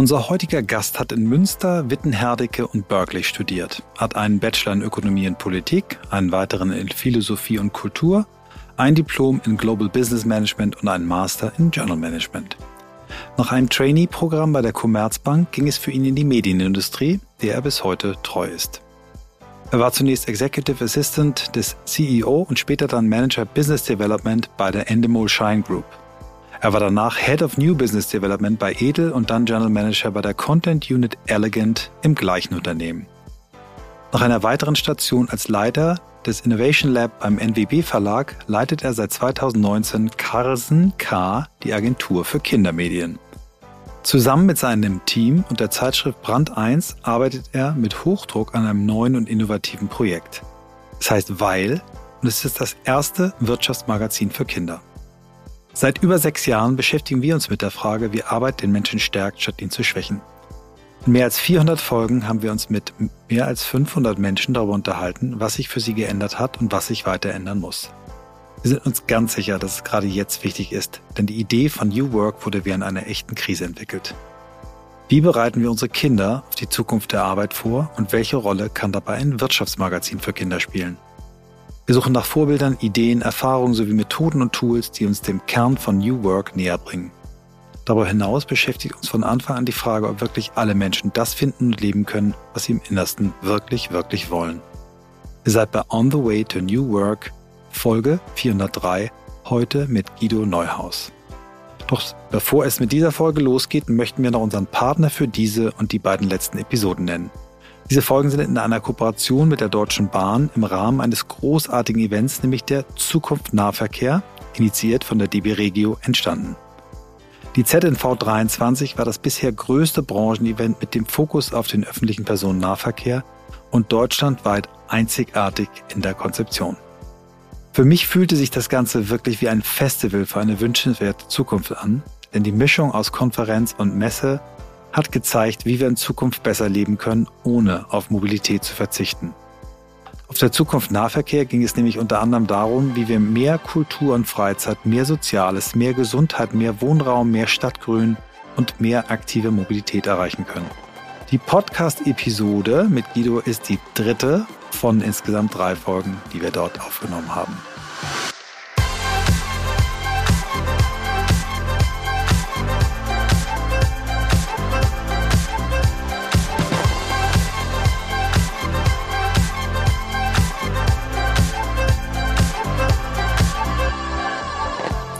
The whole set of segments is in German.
Unser heutiger Gast hat in Münster, Wittenherdecke und Berkeley studiert, hat einen Bachelor in Ökonomie und Politik, einen weiteren in Philosophie und Kultur, ein Diplom in Global Business Management und einen Master in Journal Management. Nach einem Trainee-Programm bei der Commerzbank ging es für ihn in die Medienindustrie, der er bis heute treu ist. Er war zunächst Executive Assistant des CEO und später dann Manager Business Development bei der Endemol Shine Group. Er war danach Head of New Business Development bei Edel und dann General Manager bei der Content Unit Elegant im gleichen Unternehmen. Nach einer weiteren Station als Leiter des Innovation Lab beim NWB Verlag leitet er seit 2019 Carsen K. die Agentur für Kindermedien. Zusammen mit seinem Team und der Zeitschrift Brand 1 arbeitet er mit Hochdruck an einem neuen und innovativen Projekt. Es heißt Weil und es ist das erste Wirtschaftsmagazin für Kinder. Seit über sechs Jahren beschäftigen wir uns mit der Frage, wie Arbeit den Menschen stärkt, statt ihn zu schwächen. In mehr als 400 Folgen haben wir uns mit mehr als 500 Menschen darüber unterhalten, was sich für sie geändert hat und was sich weiter ändern muss. Wir sind uns ganz sicher, dass es gerade jetzt wichtig ist, denn die Idee von New Work wurde während einer echten Krise entwickelt. Wie bereiten wir unsere Kinder auf die Zukunft der Arbeit vor und welche Rolle kann dabei ein Wirtschaftsmagazin für Kinder spielen? Wir suchen nach Vorbildern, Ideen, Erfahrungen sowie Methoden und Tools, die uns dem Kern von New Work näher bringen. Darüber hinaus beschäftigt uns von Anfang an die Frage, ob wirklich alle Menschen das finden und leben können, was sie im Innersten wirklich, wirklich wollen. Ihr seid bei On the Way to New Work, Folge 403, heute mit Guido Neuhaus. Doch bevor es mit dieser Folge losgeht, möchten wir noch unseren Partner für diese und die beiden letzten Episoden nennen. Diese Folgen sind in einer Kooperation mit der Deutschen Bahn im Rahmen eines großartigen Events, nämlich der Zukunft Nahverkehr, initiiert von der DB Regio, entstanden. Die ZNV 23 war das bisher größte Branchenevent mit dem Fokus auf den öffentlichen Personennahverkehr und deutschlandweit einzigartig in der Konzeption. Für mich fühlte sich das Ganze wirklich wie ein Festival für eine wünschenswerte Zukunft an, denn die Mischung aus Konferenz und Messe hat gezeigt, wie wir in Zukunft besser leben können, ohne auf Mobilität zu verzichten. Auf der Zukunft Nahverkehr ging es nämlich unter anderem darum, wie wir mehr Kultur und Freizeit, mehr Soziales, mehr Gesundheit, mehr Wohnraum, mehr Stadtgrün und mehr aktive Mobilität erreichen können. Die Podcast-Episode mit Guido ist die dritte von insgesamt drei Folgen, die wir dort aufgenommen haben.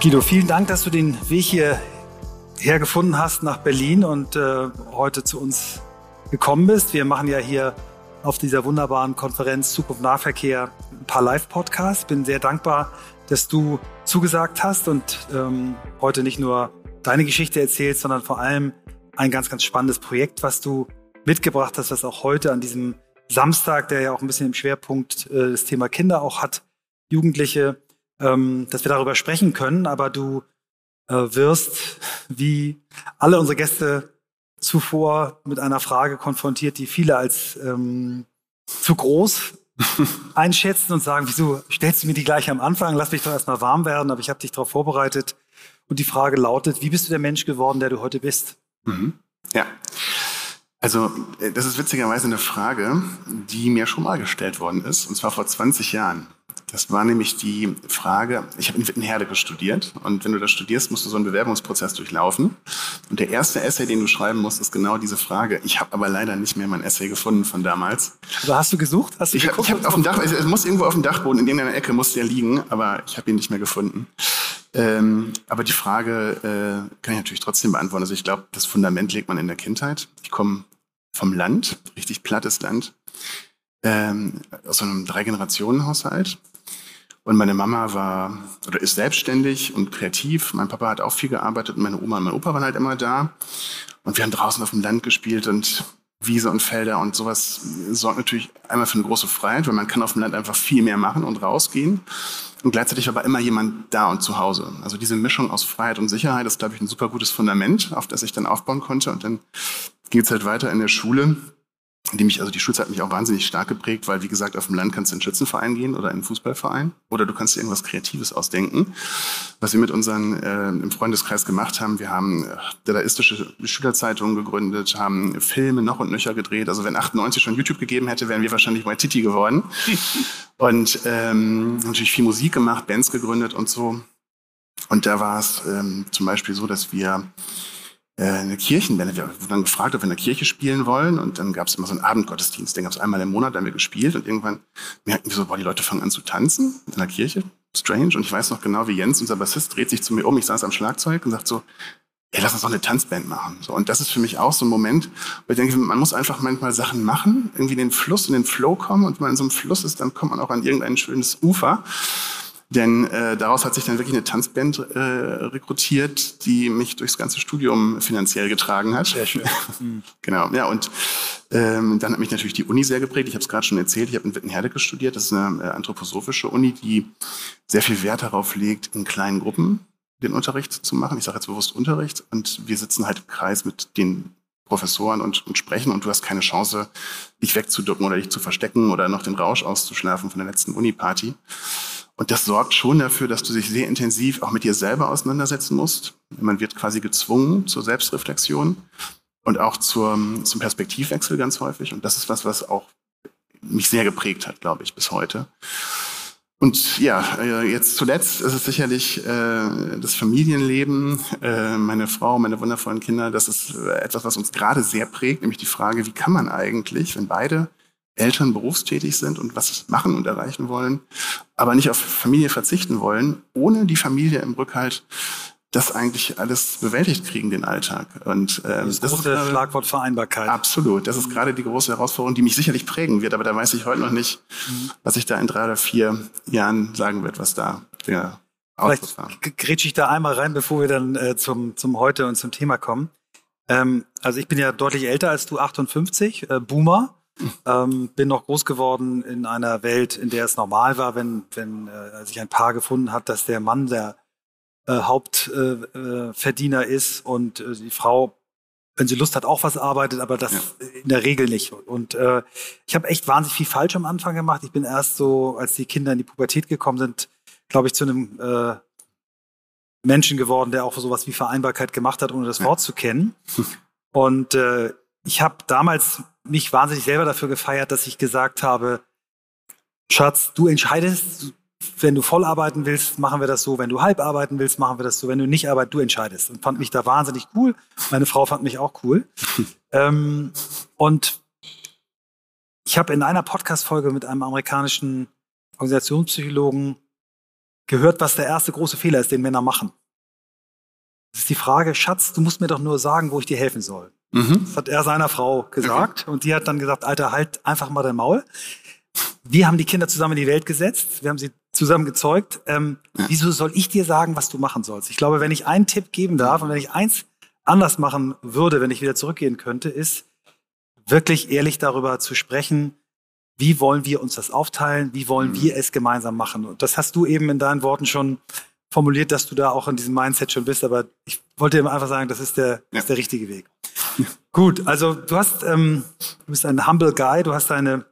Guido, vielen Dank, dass du den Weg hierher gefunden hast nach Berlin und äh, heute zu uns gekommen bist. Wir machen ja hier auf dieser wunderbaren Konferenz Zukunft Nahverkehr ein paar Live-Podcasts. Bin sehr dankbar, dass du zugesagt hast und ähm, heute nicht nur deine Geschichte erzählst, sondern vor allem ein ganz, ganz spannendes Projekt, was du mitgebracht hast, was auch heute an diesem Samstag, der ja auch ein bisschen im Schwerpunkt äh, das Thema Kinder auch hat, Jugendliche, ähm, dass wir darüber sprechen können, aber du äh, wirst, wie alle unsere Gäste zuvor, mit einer Frage konfrontiert, die viele als ähm, zu groß einschätzen und sagen, wieso stellst du mir die gleich am Anfang? Lass mich doch erstmal warm werden, aber ich habe dich darauf vorbereitet. Und die Frage lautet, wie bist du der Mensch geworden, der du heute bist? Mhm. Ja. Also, äh, das ist witzigerweise eine Frage, die mir schon mal gestellt worden ist, und zwar vor 20 Jahren. Das war nämlich die Frage, ich habe in Wittenherdecke studiert und wenn du da studierst, musst du so einen Bewerbungsprozess durchlaufen. Und der erste Essay, den du schreiben musst, ist genau diese Frage. Ich habe aber leider nicht mehr mein Essay gefunden von damals. Aber hast du gesucht? Hast du ich habe hab auf dem Dach, es muss irgendwo auf dem Dachboden, in irgendeiner Ecke muss der liegen, aber ich habe ihn nicht mehr gefunden. Ähm, aber die Frage äh, kann ich natürlich trotzdem beantworten. Also ich glaube, das Fundament legt man in der Kindheit. Ich komme vom Land, richtig plattes Land, ähm, aus so einem Drei-Generationen-Haushalt. Und meine Mama war oder ist selbstständig und kreativ. Mein Papa hat auch viel gearbeitet und meine Oma und mein Opa waren halt immer da. Und wir haben draußen auf dem Land gespielt und Wiese und Felder und sowas sorgt natürlich einmal für eine große Freiheit, weil man kann auf dem Land einfach viel mehr machen und rausgehen. Und gleichzeitig war aber immer jemand da und zu Hause. Also diese Mischung aus Freiheit und Sicherheit ist, glaube ich, ein super gutes Fundament, auf das ich dann aufbauen konnte. Und dann ging es halt weiter in der Schule. Die mich, also die Schulzeit hat mich auch wahnsinnig stark geprägt, weil wie gesagt, auf dem Land kannst du in einen Schützenverein gehen oder in einen Fußballverein oder du kannst dir irgendwas Kreatives ausdenken. Was wir mit unseren äh, im Freundeskreis gemacht haben, wir haben äh, dadaistische Schülerzeitungen gegründet, haben Filme noch und nöcher gedreht. Also wenn 98 schon YouTube gegeben hätte, wären wir wahrscheinlich Waititi geworden. und ähm, natürlich viel Musik gemacht, Bands gegründet und so. Und da war es ähm, zum Beispiel so, dass wir eine Kirchenband. Wir wurden dann gefragt, ob wir in der Kirche spielen wollen. Und dann gab es immer so einen Abendgottesdienst. Den gab es einmal im Monat, da haben wir gespielt. Und irgendwann merkten wir so, boah, die Leute fangen an zu tanzen in der Kirche. Strange. Und ich weiß noch genau, wie Jens, unser Bassist, dreht sich zu mir um. Ich saß am Schlagzeug und sagt so, ey, lass uns doch eine Tanzband machen. So, und das ist für mich auch so ein Moment, wo ich denke, man muss einfach manchmal Sachen machen, irgendwie in den Fluss, in den Flow kommen. Und wenn man in so einem Fluss ist, dann kommt man auch an irgendein schönes Ufer. Denn äh, daraus hat sich dann wirklich eine Tanzband äh, rekrutiert, die mich durchs ganze Studium finanziell getragen hat. Sehr schön. Mhm. genau, ja, und ähm, dann hat mich natürlich die Uni sehr geprägt. Ich habe es gerade schon erzählt, ich habe in Wittenherdecke studiert. Das ist eine äh, anthroposophische Uni, die sehr viel Wert darauf legt, in kleinen Gruppen den Unterricht zu machen. Ich sage jetzt bewusst Unterricht. Und wir sitzen halt im Kreis mit den Professoren und, und sprechen und du hast keine Chance, dich wegzuducken oder dich zu verstecken oder noch den Rausch auszuschlafen von der letzten Uni-Party. Und das sorgt schon dafür, dass du dich sehr intensiv auch mit dir selber auseinandersetzen musst. Man wird quasi gezwungen zur Selbstreflexion und auch zur, zum Perspektivwechsel ganz häufig. Und das ist was, was auch mich sehr geprägt hat, glaube ich, bis heute. Und ja, äh, jetzt zuletzt ist es sicherlich äh, das Familienleben, äh, meine Frau, meine wundervollen Kinder. Das ist etwas, was uns gerade sehr prägt, nämlich die Frage, wie kann man eigentlich, wenn beide Eltern berufstätig sind und was machen und erreichen wollen, aber nicht auf Familie verzichten wollen, ohne die Familie im Rückhalt das eigentlich alles bewältigt kriegen, den Alltag. Und ähm, das, das große ist gerade, Schlagwort Vereinbarkeit. Absolut. Das ist gerade die große Herausforderung, die mich sicherlich prägen wird, aber da weiß ich heute noch nicht, mhm. was ich da in drei oder vier Jahren sagen wird, was da der Vielleicht grätsche ich da einmal rein, bevor wir dann äh, zum, zum Heute und zum Thema kommen. Ähm, also ich bin ja deutlich älter als du, 58, äh, Boomer. Ähm, bin noch groß geworden in einer Welt, in der es normal war, wenn, wenn äh, sich ein Paar gefunden hat, dass der Mann der äh, Hauptverdiener äh, ist und äh, die Frau, wenn sie Lust hat, auch was arbeitet, aber das ja. in der Regel nicht. Und äh, ich habe echt wahnsinnig viel falsch am Anfang gemacht. Ich bin erst so, als die Kinder in die Pubertät gekommen sind, glaube ich, zu einem äh, Menschen geworden, der auch sowas wie Vereinbarkeit gemacht hat, ohne das Wort zu kennen. Und äh, ich habe damals mich wahnsinnig selber dafür gefeiert, dass ich gesagt habe, Schatz, du entscheidest, wenn du voll arbeiten willst, machen wir das so. Wenn du halb arbeiten willst, machen wir das so. Wenn du nicht arbeitest, du entscheidest. Und fand mich da wahnsinnig cool. Meine Frau fand mich auch cool. ähm, und ich habe in einer Podcast-Folge mit einem amerikanischen Organisationspsychologen gehört, was der erste große Fehler ist, den Männer machen. Das ist die Frage, Schatz, du musst mir doch nur sagen, wo ich dir helfen soll. Mhm. Das hat er seiner Frau gesagt. Okay. Und die hat dann gesagt, Alter, halt einfach mal dein Maul. Wir haben die Kinder zusammen in die Welt gesetzt. Wir haben sie zusammen gezeugt. Ähm, ja. Wieso soll ich dir sagen, was du machen sollst? Ich glaube, wenn ich einen Tipp geben darf und wenn ich eins anders machen würde, wenn ich wieder zurückgehen könnte, ist wirklich ehrlich darüber zu sprechen, wie wollen wir uns das aufteilen? Wie wollen mhm. wir es gemeinsam machen? Und das hast du eben in deinen Worten schon formuliert, dass du da auch in diesem Mindset schon bist. Aber ich wollte dir einfach sagen, das ist der, ja. ist der richtige Weg. Gut, also du hast, ähm, du bist ein humble Guy, du hast deine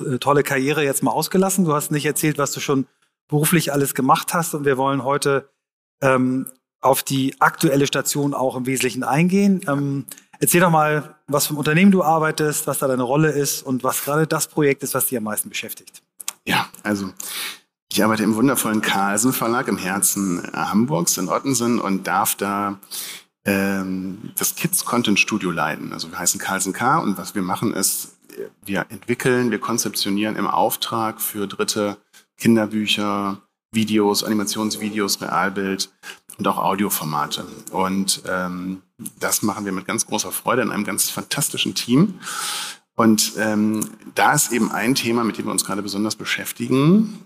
äh, tolle Karriere jetzt mal ausgelassen. Du hast nicht erzählt, was du schon beruflich alles gemacht hast und wir wollen heute ähm, auf die aktuelle Station auch im Wesentlichen eingehen. Ähm, erzähl doch mal, was für ein Unternehmen du arbeitest, was da deine Rolle ist und was gerade das Projekt ist, was dich am meisten beschäftigt. Ja, also ich arbeite im wundervollen Carlsen Verlag im Herzen Hamburgs in Ottensen und darf da ähm, das Kids Content Studio leiten. Also wir heißen Carlsen K und was wir machen ist, wir entwickeln, wir konzeptionieren im Auftrag für Dritte Kinderbücher, Videos, Animationsvideos, Realbild und auch Audioformate. Und ähm, das machen wir mit ganz großer Freude in einem ganz fantastischen Team. Und ähm, da ist eben ein Thema, mit dem wir uns gerade besonders beschäftigen,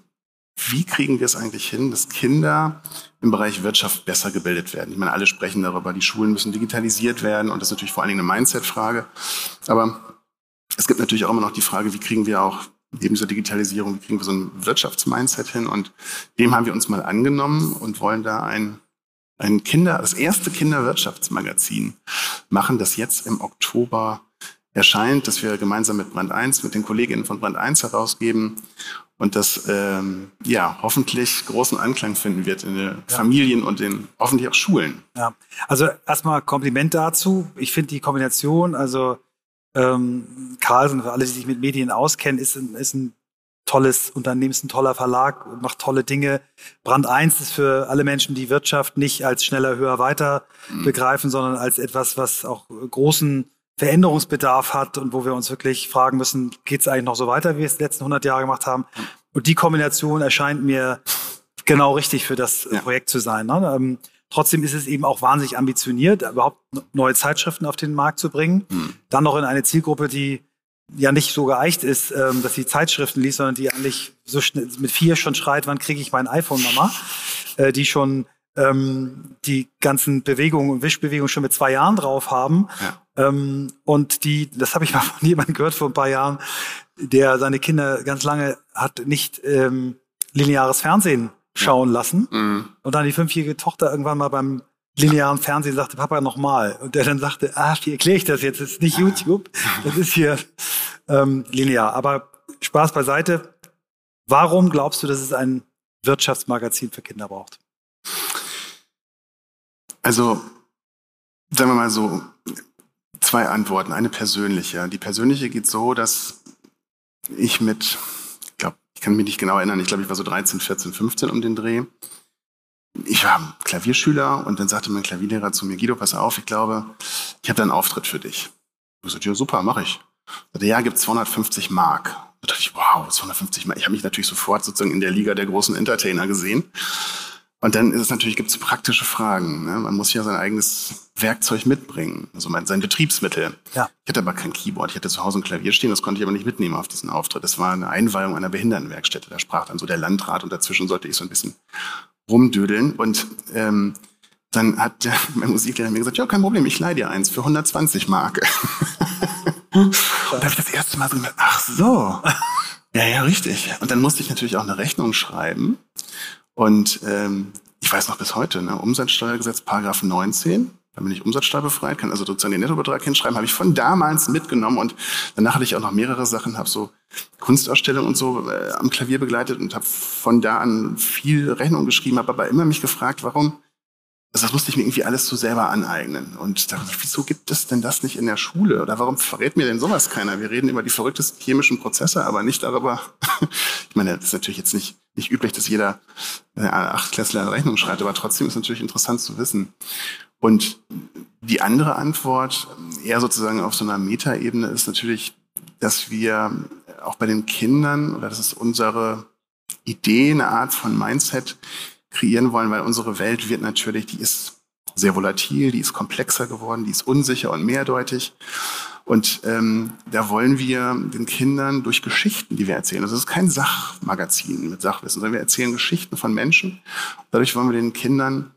wie kriegen wir es eigentlich hin, dass Kinder im Bereich Wirtschaft besser gebildet werden? Ich meine, alle sprechen darüber, die Schulen müssen digitalisiert werden und das ist natürlich vor allen Dingen eine Mindset-Frage. Aber es gibt natürlich auch immer noch die Frage, wie kriegen wir auch neben dieser Digitalisierung, wie kriegen wir so ein Wirtschaftsmindset hin? Und dem haben wir uns mal angenommen und wollen da ein, ein Kinder, das erste Kinderwirtschaftsmagazin machen, das jetzt im Oktober erscheint, dass wir gemeinsam mit Brand 1, mit den Kolleginnen von Brand 1 herausgeben und das ähm, ja hoffentlich großen Anklang finden wird in den ja. Familien und in hoffentlich auch Schulen. Ja, also erstmal Kompliment dazu. Ich finde die Kombination, also ähm, Carlsen, für alle, die sich mit Medien auskennen, ist ein, ist ein tolles Unternehmen, ist ein toller Verlag, macht tolle Dinge. Brand 1 ist für alle Menschen, die Wirtschaft nicht als schneller, höher, weiter mhm. begreifen, sondern als etwas, was auch großen Veränderungsbedarf hat und wo wir uns wirklich fragen müssen, geht es eigentlich noch so weiter, wie wir es die letzten 100 Jahre gemacht haben? Und die Kombination erscheint mir genau richtig für das ja. Projekt zu sein. Ne? Ähm, trotzdem ist es eben auch wahnsinnig ambitioniert, überhaupt neue Zeitschriften auf den Markt zu bringen. Mhm. Dann noch in eine Zielgruppe, die ja nicht so geeicht ist, ähm, dass sie Zeitschriften liest, sondern die eigentlich so schnell mit vier schon schreit, wann kriege ich mein iPhone, Mama? Äh, die schon ähm, die ganzen Bewegungen und Wischbewegungen schon mit zwei Jahren drauf haben. Ja. Ähm, und die, das habe ich mal von jemandem gehört vor ein paar Jahren, der seine Kinder ganz lange hat nicht ähm, lineares Fernsehen schauen lassen. Mhm. Und dann die fünfjährige Tochter irgendwann mal beim linearen Fernsehen sagte, Papa nochmal. Und der dann sagte, ah, wie erkläre ich das jetzt? Das ist nicht YouTube, das ist hier ähm, linear. Aber Spaß beiseite. Warum glaubst du, dass es ein Wirtschaftsmagazin für Kinder braucht? Also, sagen wir mal so, zwei Antworten. Eine persönliche. Die persönliche geht so, dass ich mit, ich glaube, ich kann mich nicht genau erinnern, ich glaube, ich war so 13, 14, 15 um den Dreh. Ich war Klavierschüler und dann sagte mein Klavierlehrer zu mir, Guido, pass auf, ich glaube, ich habe da einen Auftritt für dich. Ich sagte, ja, super, mache ich. Der ja, gibt 250 Mark. Da dachte ich, wow, 250 Mark. Ich habe mich natürlich sofort sozusagen in der Liga der großen Entertainer gesehen. Und dann ist es natürlich, gibt es praktische Fragen. Ne? Man muss ja sein eigenes Werkzeug mitbringen, also mein, sein Betriebsmittel. Ja. Ich hatte aber kein Keyboard. Ich hatte zu Hause ein Klavier stehen, das konnte ich aber nicht mitnehmen auf diesen Auftritt. Das war eine Einweihung einer Behindertenwerkstätte. Da sprach dann so der Landrat und dazwischen sollte ich so ein bisschen rumdödeln. Und ähm, dann hat der, mein Musiklehrer mir gesagt, ja, kein Problem, ich leih dir eins für 120 Mark. und da habe ich das erste Mal so gedacht, ach so. Ja, ja, richtig. Und dann musste ich natürlich auch eine Rechnung schreiben. Und ähm, ich weiß noch bis heute, ne, Umsatzsteuergesetz, Paragraph 19, da bin ich umsatzsteuerbefreit, kann also sozusagen den Nettobetrag hinschreiben, habe ich von damals mitgenommen und danach hatte ich auch noch mehrere Sachen, habe so Kunstausstellungen und so äh, am Klavier begleitet und habe von da an viel Rechnung geschrieben, habe aber immer mich gefragt, warum das musste ich mir irgendwie alles so selber aneignen. Und da dachte wieso gibt es denn das nicht in der Schule? Oder warum verrät mir denn sowas keiner? Wir reden über die verrücktesten chemischen Prozesse, aber nicht darüber. ich meine, das ist natürlich jetzt nicht, nicht üblich, dass jeder äh, Achtklässler eine Rechnung schreibt, aber trotzdem ist es natürlich interessant zu wissen. Und die andere Antwort, eher sozusagen auf so einer Metaebene, ist natürlich, dass wir auch bei den Kindern, oder das ist unsere Idee, eine Art von Mindset, kreieren wollen, weil unsere Welt wird natürlich, die ist sehr volatil, die ist komplexer geworden, die ist unsicher und mehrdeutig. Und ähm, da wollen wir den Kindern durch Geschichten, die wir erzählen, es ist kein Sachmagazin mit Sachwissen, sondern wir erzählen Geschichten von Menschen. Dadurch wollen wir den Kindern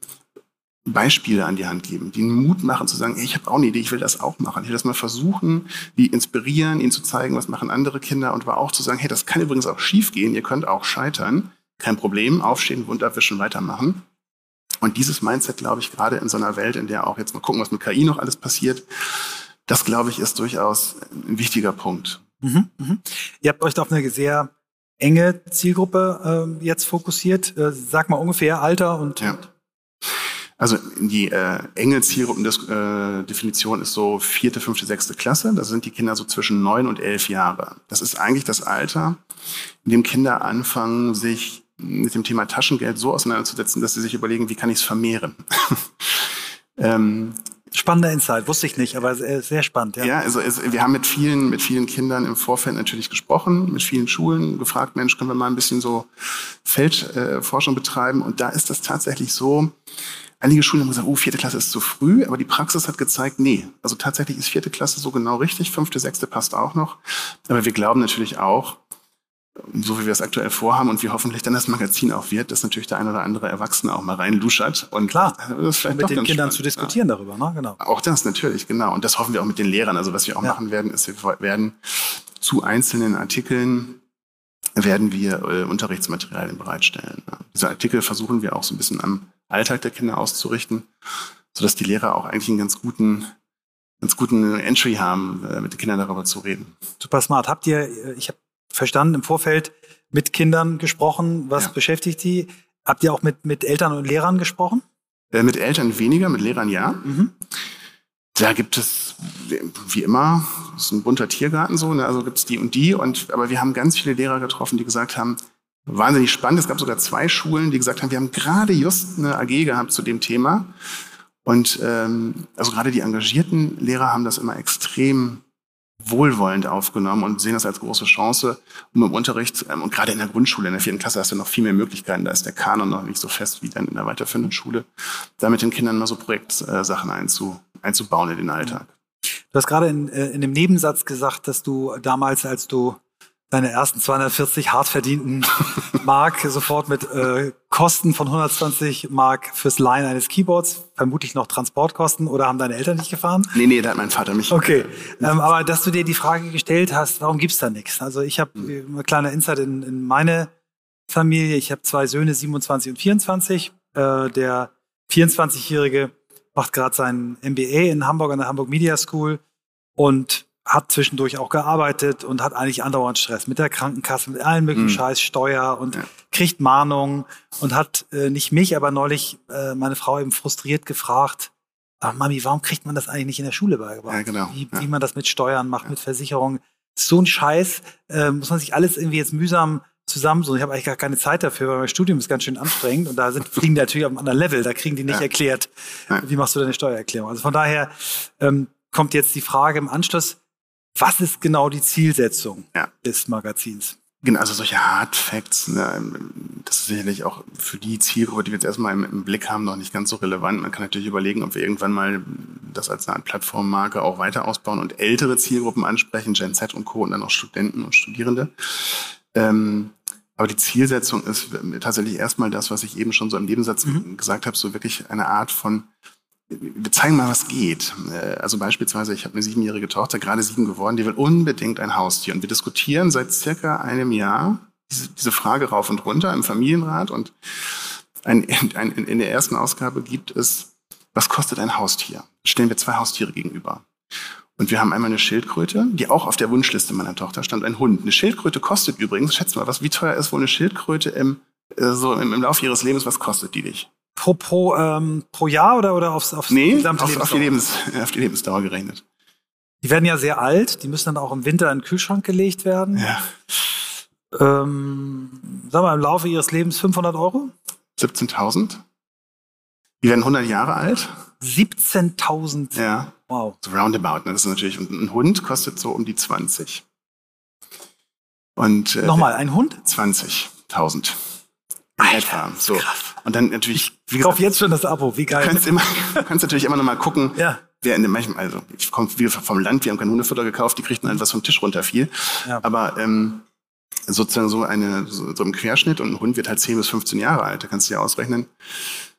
Beispiele an die Hand geben, die ihnen Mut machen zu sagen, hey, ich habe auch eine Idee, ich will das auch machen. Ich will das mal versuchen, die inspirieren, ihnen zu zeigen, was machen andere Kinder und aber auch zu sagen, hey, das kann übrigens auch schief gehen, ihr könnt auch scheitern. Kein Problem, aufstehen, Wund abwischen, weitermachen. Und dieses Mindset, glaube ich, gerade in so einer Welt, in der auch jetzt mal gucken, was mit KI noch alles passiert, das, glaube ich, ist durchaus ein wichtiger Punkt. Mhm, mh. Ihr habt euch auf eine sehr enge Zielgruppe äh, jetzt fokussiert. Äh, sag mal ungefähr Alter und. Ja. Also die äh, enge Zielgruppendefinition äh, ist so vierte, fünfte, sechste Klasse. Da sind die Kinder so zwischen neun und elf Jahre. Das ist eigentlich das Alter, in dem Kinder anfangen, sich mit dem Thema Taschengeld so auseinanderzusetzen, dass sie sich überlegen, wie kann ich es vermehren. ähm, Spannender Insight, wusste ich nicht, aber sehr spannend. Ja, ja also, also wir haben mit vielen, mit vielen Kindern im Vorfeld natürlich gesprochen, mit vielen Schulen gefragt, Mensch, können wir mal ein bisschen so Feldforschung äh, betreiben? Und da ist das tatsächlich so, Einige Schulen haben gesagt, oh, vierte Klasse ist zu früh, aber die Praxis hat gezeigt, nee. Also tatsächlich ist vierte Klasse so genau richtig, fünfte, sechste passt auch noch. Aber wir glauben natürlich auch, so wie wir es aktuell vorhaben und wie hoffentlich dann das Magazin auch wird, dass natürlich der ein oder andere Erwachsene auch mal reinluschert. Und klar, mit den Kindern spannend. zu diskutieren ja. darüber, ne? genau. Auch das natürlich, genau. Und das hoffen wir auch mit den Lehrern. Also was wir auch ja. machen werden, ist, wir werden zu einzelnen Artikeln werden wir äh, Unterrichtsmaterialien bereitstellen. Ja. Diese Artikel versuchen wir auch so ein bisschen am Alltag der Kinder auszurichten, sodass die Lehrer auch eigentlich einen ganz guten ganz guten Entry haben, äh, mit den Kindern darüber zu reden. Super smart. Habt ihr, äh, ich habe verstanden, im Vorfeld mit Kindern gesprochen, was ja. beschäftigt die? Habt ihr auch mit, mit Eltern und Lehrern gesprochen? Äh, mit Eltern weniger, mit Lehrern ja. Mhm. Da gibt es, wie immer, ist ein bunter Tiergarten so, ne? also gibt es die und die. Und, aber wir haben ganz viele Lehrer getroffen, die gesagt haben, wahnsinnig spannend. Es gab sogar zwei Schulen, die gesagt haben, wir haben gerade just eine AG gehabt zu dem Thema. Und ähm, also gerade die engagierten Lehrer haben das immer extrem wohlwollend aufgenommen und sehen das als große Chance, um im Unterricht, ähm, und gerade in der Grundschule, in der vierten Klasse hast du noch viel mehr Möglichkeiten, da ist der Kanon noch nicht so fest wie dann in der weiterführenden Schule, da mit den Kindern mal so Projektsachen einzu, einzubauen in den Alltag. Du hast gerade in, äh, in dem Nebensatz gesagt, dass du damals, als du deine ersten 240 hart verdienten Mark sofort mit äh, Kosten von 120 Mark fürs Leihen eines Keyboards, vermutlich noch Transportkosten oder haben deine Eltern dich gefahren? Nee, nee, da hat mein Vater mich. Okay, ähm, aber dass du dir die Frage gestellt hast, warum gibt's da nichts? Also ich habe äh, eine kleine Insight in, in meine Familie. Ich habe zwei Söhne, 27 und 24. Äh, der 24-Jährige macht gerade sein MBA in Hamburg an der Hamburg Media School und hat zwischendurch auch gearbeitet und hat eigentlich andauernd Stress mit der Krankenkasse, mit allen möglichen mhm. Scheiß, Steuer und ja. kriegt Mahnungen und hat äh, nicht mich, aber neulich äh, meine Frau eben frustriert gefragt, ah, Mami, warum kriegt man das eigentlich nicht in der Schule beigebracht? Ja, genau. Wie, ja. wie man das mit Steuern macht, ja. mit Versicherungen. So ein Scheiß, äh, muss man sich alles irgendwie jetzt mühsam zusammen so. Ich habe eigentlich gar keine Zeit dafür, weil mein Studium ist ganz schön anstrengend und da sind, fliegen die natürlich auf einem anderen Level. Da kriegen die nicht erklärt, wie machst du deine Steuererklärung. Also von daher ähm, kommt jetzt die Frage im Anschluss, was ist genau die Zielsetzung ja. des Magazins? Genau, also solche Hard Facts, ne, das ist sicherlich auch für die Zielgruppe, die wir jetzt erstmal im, im, Blick haben, noch nicht ganz so relevant. Man kann natürlich überlegen, ob wir irgendwann mal das als eine Art Plattformmarke auch weiter ausbauen und ältere Zielgruppen ansprechen, Gen Z und Co. und dann auch Studenten und Studierende. Ähm, aber die Zielsetzung ist tatsächlich erstmal das, was ich eben schon so im Nebensatz mhm. gesagt habe, so wirklich eine Art von wir zeigen mal, was geht. Äh, also beispielsweise, ich habe eine siebenjährige Tochter, gerade sieben geworden, die will unbedingt ein Haustier. Und wir diskutieren seit circa einem Jahr diese, diese Frage rauf und runter im Familienrat. Und ein, ein, in der ersten Ausgabe gibt es, was kostet ein Haustier? Stellen wir zwei Haustiere gegenüber. Und wir haben einmal eine Schildkröte, die auch auf der Wunschliste meiner Tochter stand, ein Hund. Eine Schildkröte kostet übrigens, schätze mal, was, wie teuer ist wohl eine Schildkröte im, so im, im Laufe ihres Lebens, was kostet die dich? pro, pro, ähm, pro Jahr oder, oder aufs, aufs nee, gesamte auf, auf, die Lebens, auf die Lebensdauer gerechnet. Die werden ja sehr alt, die müssen dann auch im Winter in den Kühlschrank gelegt werden. Ja. Ähm, sagen wir im Laufe ihres Lebens 500 Euro? 17.000. Die werden 100 Jahre alt. 17.000? Ja. Wow. So roundabout. Ne? Das ist natürlich, ein Hund kostet so um die 20. Und, äh, Nochmal, ein Hund? 20.000. Alter, etwa. So. Krass. Und dann natürlich. Wie gesagt, kauf jetzt schon das Abo, wie geil. Du kannst, immer, kannst natürlich immer noch mal gucken, ja. wer in dem, manchmal, also ich komme vom Land, wir haben kein Hundefutter gekauft, die kriegten halt was vom Tisch runterfiel. Ja. Aber ähm, sozusagen so eine so, so im Querschnitt und ein Hund wird halt 10 bis 15 Jahre alt. Da kannst du ja ausrechnen,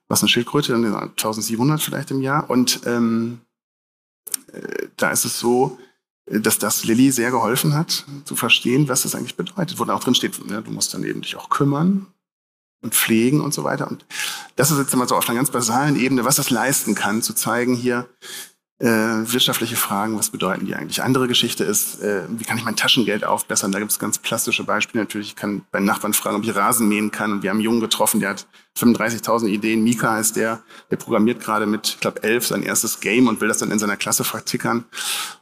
was eine Schildkröte, dann 1700 vielleicht im Jahr. Und ähm, äh, da ist es so, dass das Lilly sehr geholfen hat, zu verstehen, was das eigentlich bedeutet. Wo da auch drin steht, ne, du musst dann eben dich auch kümmern, und pflegen und so weiter. Und das ist jetzt mal so auf einer ganz basalen Ebene, was das leisten kann, zu zeigen hier, äh, wirtschaftliche Fragen, was bedeuten die eigentlich? Andere Geschichte ist, äh, wie kann ich mein Taschengeld aufbessern? Da gibt es ganz plastische Beispiele. Natürlich, ich kann bei Nachbarn fragen, ob ich Rasen mähen kann. Und wir haben einen Jungen getroffen, der hat 35.000 Ideen. Mika heißt der, der programmiert gerade mit, ich glaube, elf sein erstes Game und will das dann in seiner Klasse vertickern.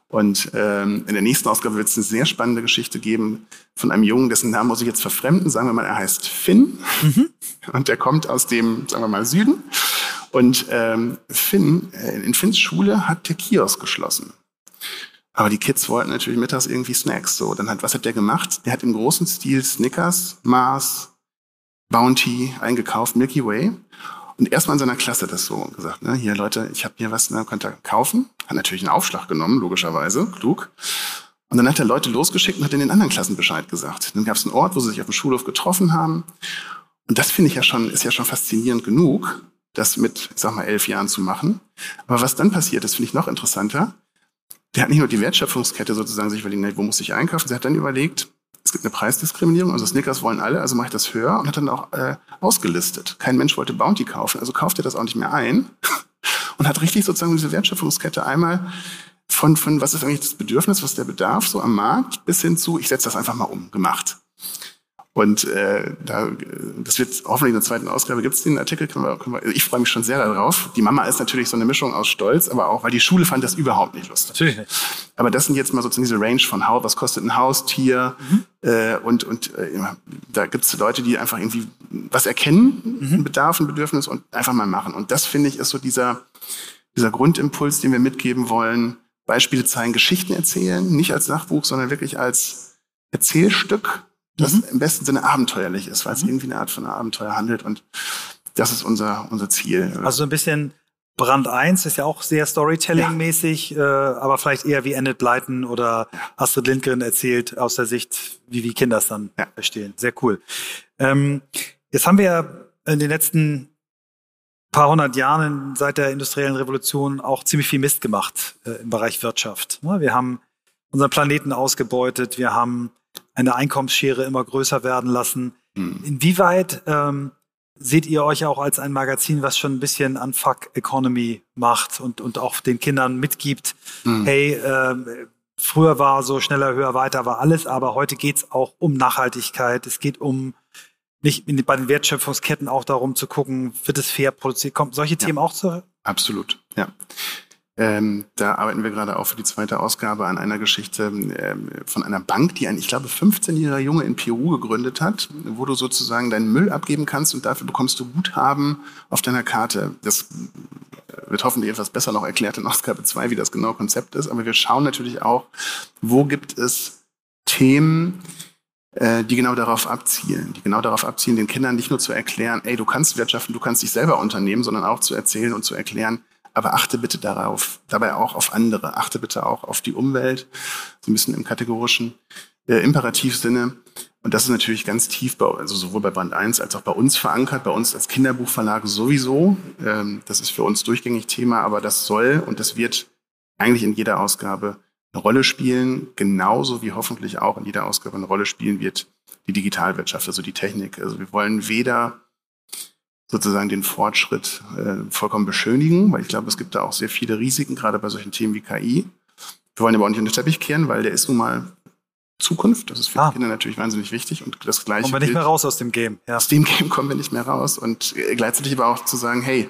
Und ähm, in der nächsten Ausgabe wird es eine sehr spannende Geschichte geben von einem Jungen, dessen Namen muss ich jetzt verfremden. Sagen wir mal, er heißt Finn. Mhm. Und der kommt aus dem, sagen wir mal, Süden. Und ähm, Finn, äh, in Finns Schule hat der Kiosk geschlossen. Aber die Kids wollten natürlich mittags irgendwie Snacks. So, dann hat, was hat der gemacht? Der hat im großen Stil Snickers, Mars, Bounty eingekauft, Milky Way. Und erstmal in seiner Klasse das so gesagt, ne, hier Leute, ich habe hier was, ne, könnt ihr kaufen. Hat natürlich einen Aufschlag genommen, logischerweise, klug. Und dann hat er Leute losgeschickt und hat in den anderen Klassen Bescheid gesagt. Dann gab es einen Ort, wo sie sich auf dem Schulhof getroffen haben. Und das finde ich ja schon, ist ja schon faszinierend genug, das mit, ich sag mal, elf Jahren zu machen. Aber was dann passiert ist, finde ich noch interessanter. Der hat nicht nur die Wertschöpfungskette sozusagen sich überlegt, wo muss ich einkaufen, der hat dann überlegt, es gibt eine Preisdiskriminierung, also Snickers wollen alle, also mache ich das höher und hat dann auch äh, ausgelistet. Kein Mensch wollte Bounty kaufen, also kauft er das auch nicht mehr ein und hat richtig sozusagen diese Wertschöpfungskette einmal von, von was ist eigentlich das Bedürfnis, was ist der Bedarf so am Markt, bis hin zu, ich setze das einfach mal um, gemacht. Und äh, da, das wird hoffentlich in der zweiten Ausgabe gibt es den Artikel. Können wir, können wir, ich freue mich schon sehr darauf. Die Mama ist natürlich so eine Mischung aus Stolz, aber auch, weil die Schule fand das überhaupt nicht lustig. Natürlich nicht. Aber das sind jetzt mal sozusagen diese Range von Haus, was kostet ein Haustier mhm. äh, und und äh, da gibt es Leute, die einfach irgendwie was erkennen, mhm. einen Bedarf, ein Bedürfnis und einfach mal machen. Und das finde ich ist so dieser dieser Grundimpuls, den wir mitgeben wollen. Beispiele zeigen, Geschichten erzählen, nicht als Sachbuch, sondern wirklich als Erzählstück das mhm. im besten Sinne abenteuerlich ist, weil es mhm. irgendwie eine Art von Abenteuer handelt und das ist unser, unser Ziel. Also ein bisschen Brand 1 ist ja auch sehr Storytelling-mäßig, ja. äh, aber vielleicht eher wie Enid Blyton oder ja. Astrid Lindgren erzählt aus der Sicht, wie wie Kinder es dann ja. verstehen. Sehr cool. Ähm, jetzt haben wir ja in den letzten paar hundert Jahren seit der industriellen Revolution auch ziemlich viel Mist gemacht äh, im Bereich Wirtschaft. Ne? Wir haben unseren Planeten ausgebeutet, wir haben eine Einkommensschere immer größer werden lassen. Mhm. Inwieweit ähm, seht ihr euch auch als ein Magazin, was schon ein bisschen an Fuck Economy macht und, und auch den Kindern mitgibt, mhm. hey, äh, früher war so schneller, höher, weiter war alles, aber heute geht's auch um Nachhaltigkeit. Es geht um nicht bei den Wertschöpfungsketten auch darum zu gucken, wird es fair produziert? Kommt solche ja. Themen auch zu? Absolut, ja. Ähm, da arbeiten wir gerade auch für die zweite Ausgabe an einer Geschichte ähm, von einer Bank, die ein, ich glaube, 15-jähriger Junge in Peru gegründet hat, wo du sozusagen deinen Müll abgeben kannst und dafür bekommst du Guthaben auf deiner Karte. Das wird hoffentlich etwas besser noch erklärt in Ausgabe 2, wie das genaue Konzept ist. Aber wir schauen natürlich auch, wo gibt es Themen, äh, die genau darauf abzielen, die genau darauf abzielen, den Kindern nicht nur zu erklären, ey, du kannst wirtschaften, du kannst dich selber unternehmen, sondern auch zu erzählen und zu erklären, aber achte bitte darauf, dabei auch auf andere. Achte bitte auch auf die Umwelt, so ein bisschen im kategorischen äh, Imperativsinne. Und das ist natürlich ganz tief, bei, also sowohl bei Band 1 als auch bei uns verankert, bei uns als Kinderbuchverlag sowieso. Ähm, das ist für uns durchgängig Thema, aber das soll und das wird eigentlich in jeder Ausgabe eine Rolle spielen, genauso wie hoffentlich auch in jeder Ausgabe eine Rolle spielen wird die Digitalwirtschaft, also die Technik. Also wir wollen weder sozusagen den Fortschritt äh, vollkommen beschönigen, weil ich glaube, es gibt da auch sehr viele Risiken, gerade bei solchen Themen wie KI. Wir wollen aber auch nicht unter den Teppich kehren, weil der ist nun mal Zukunft. Das ist für ah. Kinder natürlich wahnsinnig wichtig und das Gleiche. Kommen wir nicht mehr raus aus dem Game. Ja. Aus dem Game kommen wir nicht mehr raus und äh, gleichzeitig aber auch zu sagen, hey,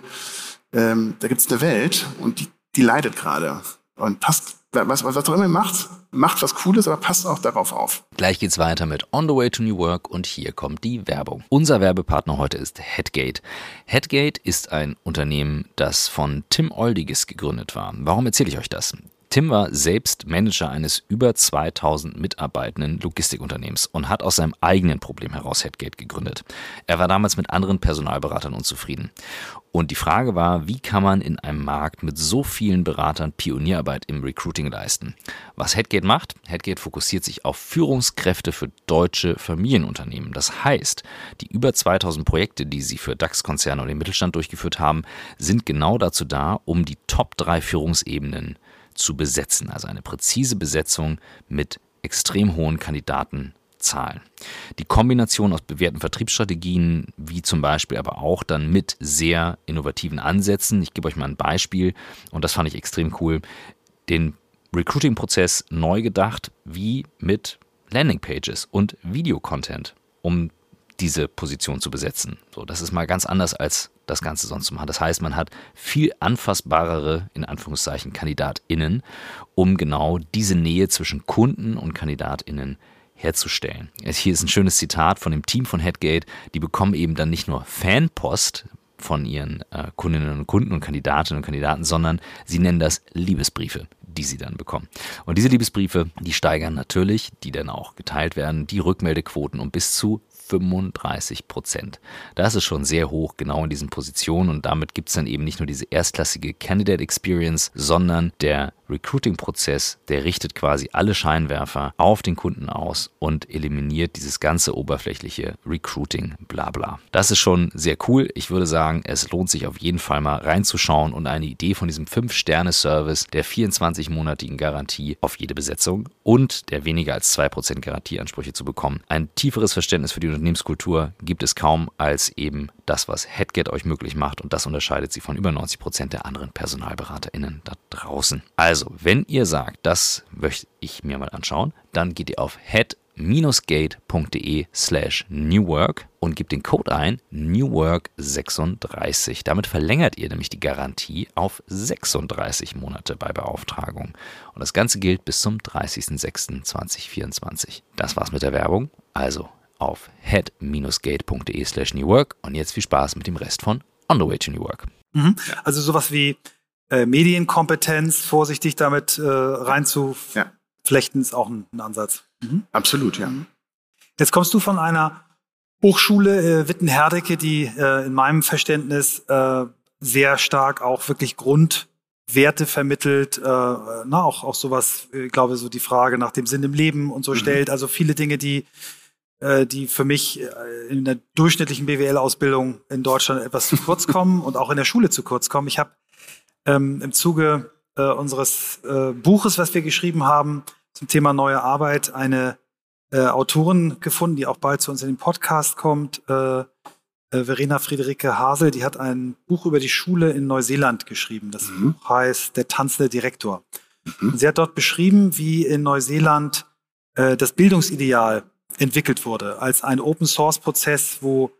ähm, da gibt es eine Welt und die, die leidet gerade und passt was, was auch immer macht, macht was Cooles, aber passt auch darauf auf. Gleich geht's weiter mit On the Way to New Work und hier kommt die Werbung. Unser Werbepartner heute ist Headgate. Headgate ist ein Unternehmen, das von Tim Oldiges gegründet war. Warum erzähle ich euch das? Tim war selbst Manager eines über 2000 mitarbeitenden Logistikunternehmens und hat aus seinem eigenen Problem heraus Headgate gegründet. Er war damals mit anderen Personalberatern unzufrieden. Und die Frage war, wie kann man in einem Markt mit so vielen Beratern Pionierarbeit im Recruiting leisten? Was Headgate macht? Headgate fokussiert sich auf Führungskräfte für deutsche Familienunternehmen. Das heißt, die über 2000 Projekte, die sie für DAX-Konzerne und den Mittelstand durchgeführt haben, sind genau dazu da, um die Top 3 Führungsebenen zu besetzen. Also eine präzise Besetzung mit extrem hohen Kandidatenzahlen. Die Kombination aus bewährten Vertriebsstrategien, wie zum Beispiel aber auch dann mit sehr innovativen Ansätzen. Ich gebe euch mal ein Beispiel und das fand ich extrem cool. Den Recruiting-Prozess neu gedacht, wie mit Landingpages und Videocontent, um diese Position zu besetzen. So, das ist mal ganz anders als das Ganze sonst zu machen. Das heißt, man hat viel anfassbarere, in Anführungszeichen, KandidatInnen, um genau diese Nähe zwischen Kunden und KandidatInnen herzustellen. Hier ist ein schönes Zitat von dem Team von Headgate. Die bekommen eben dann nicht nur Fanpost von ihren äh, Kundinnen und Kunden und Kandidatinnen und Kandidaten, sondern sie nennen das Liebesbriefe die sie dann bekommen. Und diese Liebesbriefe, die steigern natürlich, die dann auch geteilt werden, die Rückmeldequoten um bis zu 35 Prozent. Das ist schon sehr hoch, genau in diesen Positionen und damit gibt es dann eben nicht nur diese erstklassige Candidate Experience, sondern der Recruiting-Prozess, der richtet quasi alle Scheinwerfer auf den Kunden aus und eliminiert dieses ganze oberflächliche Recruiting, bla bla. Das ist schon sehr cool. Ich würde sagen, es lohnt sich auf jeden Fall mal reinzuschauen und eine Idee von diesem 5-Sterne-Service der 24-monatigen Garantie auf jede Besetzung und der weniger als 2% Garantieansprüche zu bekommen. Ein tieferes Verständnis für die Unternehmenskultur gibt es kaum als eben das, was Headget euch möglich macht und das unterscheidet sie von über 90% der anderen PersonalberaterInnen da draußen. Also Also, wenn ihr sagt, das möchte ich mir mal anschauen, dann geht ihr auf head-gate.de slash newwork und gebt den Code ein newwork36. Damit verlängert ihr nämlich die Garantie auf 36 Monate bei Beauftragung. Und das Ganze gilt bis zum 30.06.2024. Das war's mit der Werbung. Also auf head-gate.de slash newwork und jetzt viel Spaß mit dem Rest von On the Way to New Work. Mhm. Also sowas wie äh, Medienkompetenz, vorsichtig damit äh, reinzuflechten, ja. ist auch ein, ein Ansatz. Mhm. Absolut, ja. Mhm. Jetzt kommst du von einer Hochschule äh, Wittenherdecke, die äh, in meinem Verständnis äh, sehr stark auch wirklich Grundwerte vermittelt, äh, na, auch, auch sowas, ich glaube, so die Frage nach dem Sinn im Leben und so mhm. stellt. Also viele Dinge, die äh, die für mich äh, in der durchschnittlichen BWL-Ausbildung in Deutschland etwas zu kurz kommen und auch in der Schule zu kurz kommen. Ich habe ähm, im Zuge äh, unseres äh, Buches, was wir geschrieben haben, zum Thema neue Arbeit, eine äh, Autorin gefunden, die auch bald zu uns in den Podcast kommt. Äh, Verena Friederike Hasel, die hat ein Buch über die Schule in Neuseeland geschrieben. Das mhm. Buch heißt Der tanzende Direktor. Mhm. Sie hat dort beschrieben, wie in Neuseeland das Bildungsideal entwickelt wurde, als ein Open-Source-Prozess, wo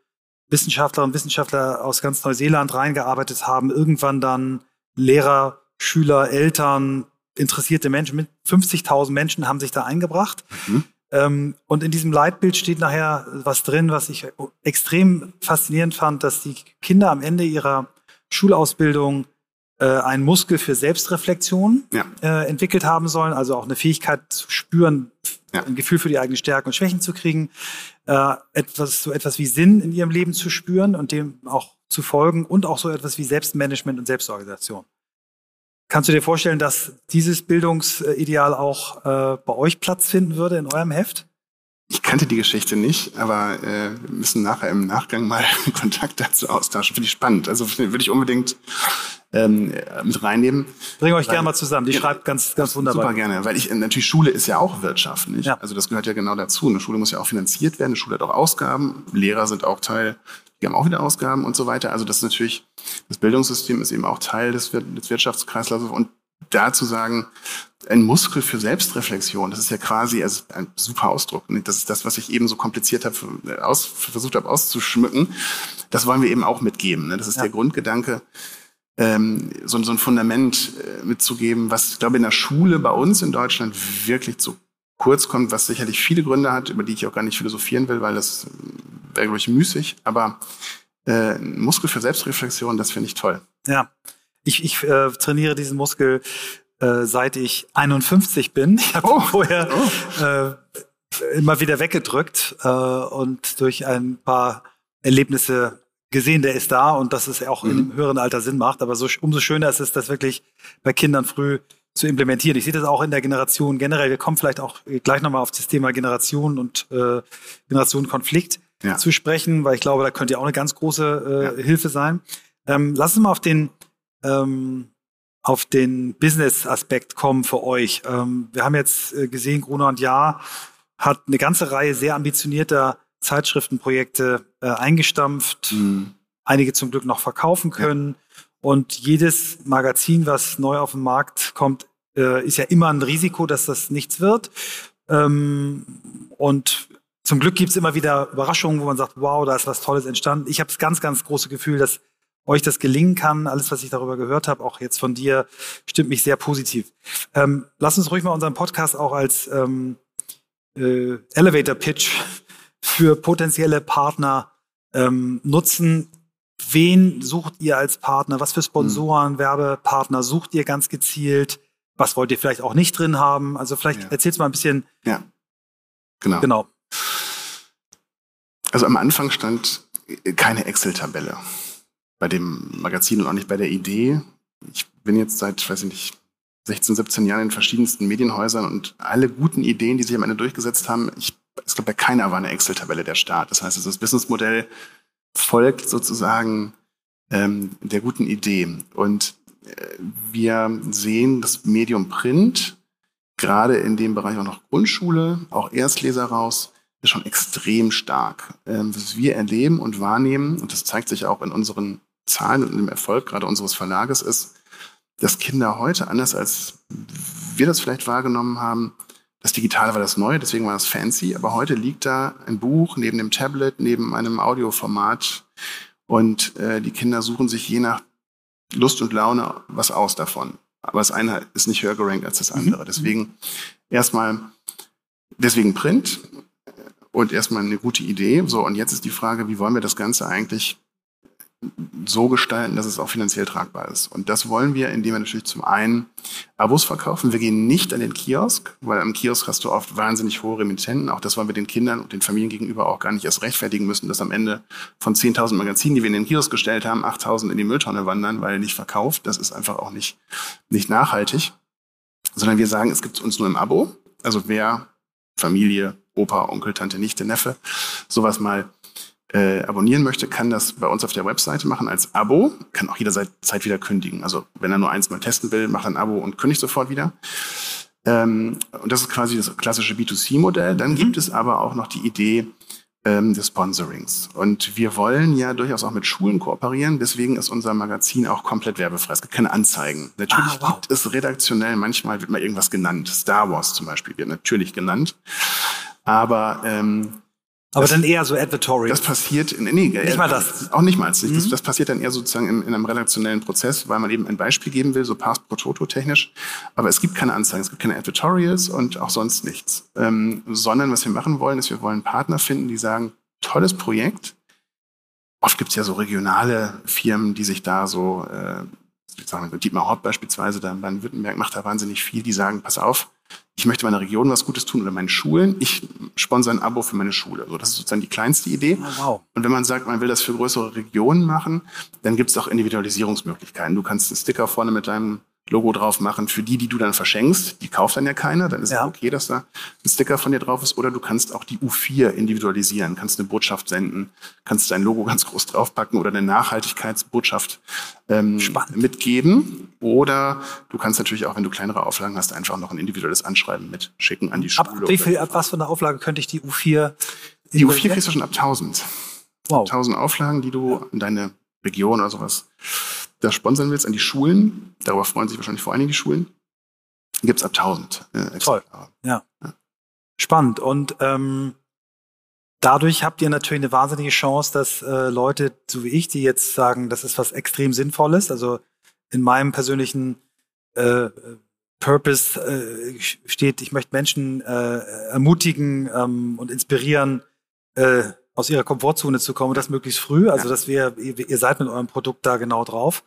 Wissenschaftlerinnen und Wissenschaftler aus ganz Neuseeland reingearbeitet haben, irgendwann dann Lehrer, Schüler, Eltern, interessierte Menschen, mit 50.000 Menschen haben sich da eingebracht. Mhm. Ähm, und in diesem Leitbild steht nachher was drin, was ich extrem faszinierend fand, dass die Kinder am Ende ihrer Schulausbildung äh, einen Muskel für Selbstreflexion ja. äh, entwickelt haben sollen, also auch eine Fähigkeit zu spüren, ja. ein Gefühl für die eigenen Stärken und Schwächen zu kriegen, äh, etwas, so etwas wie Sinn in ihrem Leben zu spüren und dem auch zu folgen und auch so etwas wie Selbstmanagement und Selbstorganisation. Kannst du dir vorstellen, dass dieses Bildungsideal auch äh, bei euch Platz finden würde in eurem Heft? Ich kannte die Geschichte nicht, aber äh, wir müssen nachher im Nachgang mal Kontakt dazu austauschen. Finde ich spannend. Also würde ich unbedingt ähm, mit reinnehmen. Bring euch gerne mal zusammen. Die ja, schreibt ganz, ganz wunderbar. Super gerne, weil ich natürlich Schule ist ja auch Wirtschaft, nicht? Ja. Also das gehört ja genau dazu. Eine Schule muss ja auch finanziert werden. Eine Schule hat auch Ausgaben. Lehrer sind auch Teil. Die haben auch wieder Ausgaben und so weiter. Also das ist natürlich das Bildungssystem ist eben auch Teil des, des Wirtschaftskreislaufs und da zu sagen, ein Muskel für Selbstreflexion, das ist ja quasi also ein super Ausdruck. Das ist das, was ich eben so kompliziert habe, aus, versucht habe auszuschmücken. Das wollen wir eben auch mitgeben. Ne? Das ist ja. der Grundgedanke, ähm, so, so ein Fundament äh, mitzugeben, was, ich glaube, in der Schule bei uns in Deutschland wirklich zu kurz kommt, was sicherlich viele Gründe hat, über die ich auch gar nicht philosophieren will, weil das wäre, glaube ich, müßig. Aber äh, ein Muskel für Selbstreflexion, das finde ich toll. Ja, ich, ich äh, trainiere diesen Muskel äh, seit ich 51 bin. Ich habe oh. vorher oh. Äh, immer wieder weggedrückt äh, und durch ein paar Erlebnisse gesehen, der ist da und dass es auch mhm. in einem höheren Alter Sinn macht. Aber so, umso schöner ist es, das wirklich bei Kindern früh zu implementieren. Ich sehe das auch in der Generation generell. Wir kommen vielleicht auch gleich nochmal auf das Thema Generation und äh, Generationenkonflikt ja. zu sprechen, weil ich glaube, da könnte ja auch eine ganz große äh, ja. Hilfe sein. Ähm, lass uns mal auf den ähm, auf den Business-Aspekt kommen für euch. Ähm, wir haben jetzt äh, gesehen, Gruner und Jahr hat eine ganze Reihe sehr ambitionierter Zeitschriftenprojekte äh, eingestampft, mhm. einige zum Glück noch verkaufen können. Ja. Und jedes Magazin, was neu auf den Markt kommt, äh, ist ja immer ein Risiko, dass das nichts wird. Ähm, und zum Glück gibt es immer wieder Überraschungen, wo man sagt, wow, da ist was Tolles entstanden. Ich habe das ganz, ganz große Gefühl, dass euch das gelingen kann. Alles, was ich darüber gehört habe, auch jetzt von dir, stimmt mich sehr positiv. Ähm, lass uns ruhig mal unseren Podcast auch als ähm, äh, Elevator Pitch für potenzielle Partner ähm, nutzen. Wen sucht ihr als Partner? Was für Sponsoren, mhm. Werbepartner sucht ihr ganz gezielt? Was wollt ihr vielleicht auch nicht drin haben? Also vielleicht ja. erzählst du mal ein bisschen. Ja, genau. Genau. Also am Anfang stand keine Excel-Tabelle bei dem Magazin und auch nicht bei der Idee. Ich bin jetzt seit, weiß ich nicht, 16, 17 Jahren in verschiedensten Medienhäusern und alle guten Ideen, die sich am Ende durchgesetzt haben, ich, ich glaube, bei keiner war eine Excel-Tabelle der Start. Das heißt, das Businessmodell folgt sozusagen ähm, der guten Idee. Und äh, wir sehen das Medium Print, gerade in dem Bereich auch noch Grundschule, auch Erstleser raus, ist schon extrem stark. Ähm, was wir erleben und wahrnehmen, und das zeigt sich auch in unseren Zahlen und im Erfolg gerade unseres Verlages ist, dass Kinder heute, anders als wir das vielleicht wahrgenommen haben, das Digitale war das Neue, deswegen war das fancy, aber heute liegt da ein Buch neben dem Tablet, neben einem Audioformat und äh, die Kinder suchen sich je nach Lust und Laune was aus davon. Aber das eine ist nicht höher gerankt als das andere. Mhm. Deswegen erstmal, deswegen Print und erstmal eine gute Idee. So, und jetzt ist die Frage, wie wollen wir das Ganze eigentlich so gestalten, dass es auch finanziell tragbar ist. Und das wollen wir, indem wir natürlich zum einen Abos verkaufen. Wir gehen nicht an den Kiosk, weil am Kiosk hast du oft wahnsinnig hohe Remittenten. Auch das wollen wir den Kindern und den Familien gegenüber auch gar nicht erst rechtfertigen müssen, dass am Ende von 10.000 Magazinen, die wir in den Kiosk gestellt haben, 8.000 in die Mülltonne wandern, weil nicht verkauft. Das ist einfach auch nicht, nicht nachhaltig. Sondern wir sagen, es gibt uns nur im Abo. Also wer Familie, Opa, Onkel, Tante, Nichte, Neffe, sowas mal äh, abonnieren möchte, kann das bei uns auf der Webseite machen als Abo. Kann auch jederzeit wieder kündigen. Also wenn er nur eins mal testen will, macht ein Abo und kündigt sofort wieder. Ähm, und das ist quasi das klassische B2C-Modell. Dann mhm. gibt es aber auch noch die Idee ähm, des Sponsorings. Und wir wollen ja durchaus auch mit Schulen kooperieren. Deswegen ist unser Magazin auch komplett werbefrei. Es gibt keine Anzeigen. Natürlich ah, wow. gibt es redaktionell, manchmal wird mal irgendwas genannt. Star Wars zum Beispiel wird natürlich genannt. Aber ähm, aber das, dann eher so Advertorial. Das passiert, nee, nicht äh, mal das. Auch nicht mal. Das, mhm. das passiert dann eher sozusagen in, in, einem redaktionellen Prozess, weil man eben ein Beispiel geben will, so Pass pro Toto technisch. Aber es gibt keine Anzeigen, es gibt keine Advertorials und auch sonst nichts. Ähm, sondern was wir machen wollen, ist, wir wollen Partner finden, die sagen, tolles Projekt. Oft gibt es ja so regionale Firmen, die sich da so, äh, sagen wir, Dietmar Hort beispielsweise, da in Baden-Württemberg macht da wahnsinnig viel, die sagen, pass auf, ich möchte meiner Region was Gutes tun oder meinen Schulen. Ich sponsere ein Abo für meine Schule. So, das ist sozusagen die kleinste Idee. Oh, wow. Und wenn man sagt, man will das für größere Regionen machen, dann gibt es auch Individualisierungsmöglichkeiten. Du kannst einen Sticker vorne mit deinem Logo drauf machen für die, die du dann verschenkst. Die kauft dann ja keiner. Dann ist ja. es okay, dass da ein Sticker von dir drauf ist. Oder du kannst auch die U4 individualisieren, kannst eine Botschaft senden, kannst dein Logo ganz groß draufpacken oder eine Nachhaltigkeitsbotschaft ähm, mitgeben. Oder du kannst natürlich auch, wenn du kleinere Auflagen hast, einfach noch ein individuelles Anschreiben mitschicken an die Schule. Ab, wie viel, ab was für eine Auflage könnte ich die U4? Die U4 kriegst du schon ab 1000. Wow. 1000 Auflagen, die du in deine Region oder sowas da sponsern willst an die Schulen, darüber freuen sich wahrscheinlich vor allen Dingen die Schulen, gibt es ab 1000. Äh, Toll. Ja. ja. Spannend. Und ähm, dadurch habt ihr natürlich eine wahnsinnige Chance, dass äh, Leute, so wie ich, die jetzt sagen, das ist was extrem Sinnvolles, also in meinem persönlichen äh, Purpose äh, steht, ich möchte Menschen äh, ermutigen ähm, und inspirieren, äh, aus ihrer Komfortzone zu kommen und das möglichst früh. Also, dass wir, ihr, ihr seid mit eurem Produkt da genau drauf.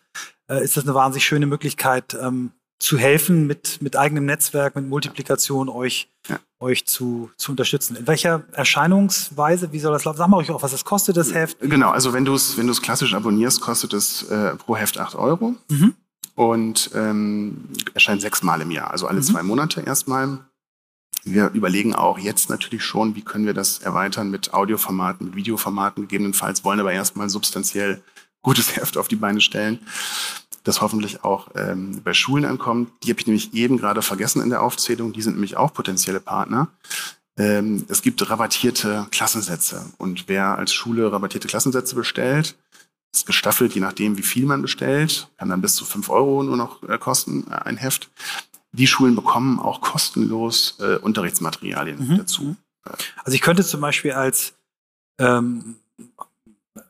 Äh, ist das eine wahnsinnig schöne Möglichkeit, ähm, zu helfen, mit, mit eigenem Netzwerk, mit Multiplikation euch, ja. euch zu, zu unterstützen. In welcher Erscheinungsweise, wie soll das laufen? Sag mal euch auch, was es kostet, das Heft? Genau, also wenn du es wenn klassisch abonnierst, kostet es äh, pro Heft 8 Euro. Mhm. Und ähm, erscheint sechsmal im Jahr, also alle mhm. zwei Monate erstmal. Wir überlegen auch jetzt natürlich schon, wie können wir das erweitern mit Audioformaten, mit Videoformaten gegebenenfalls, wollen aber erstmal substanziell gutes Heft auf die Beine stellen, das hoffentlich auch ähm, bei Schulen ankommt. Die habe ich nämlich eben gerade vergessen in der Aufzählung. Die sind nämlich auch potenzielle Partner. Ähm, es gibt rabattierte Klassensätze und wer als Schule rabattierte Klassensätze bestellt, ist gestaffelt, je nachdem, wie viel man bestellt, kann dann bis zu fünf Euro nur noch äh, kosten, äh, ein Heft die Schulen bekommen auch kostenlos äh, Unterrichtsmaterialien mhm. dazu. Also ich könnte zum Beispiel als ähm,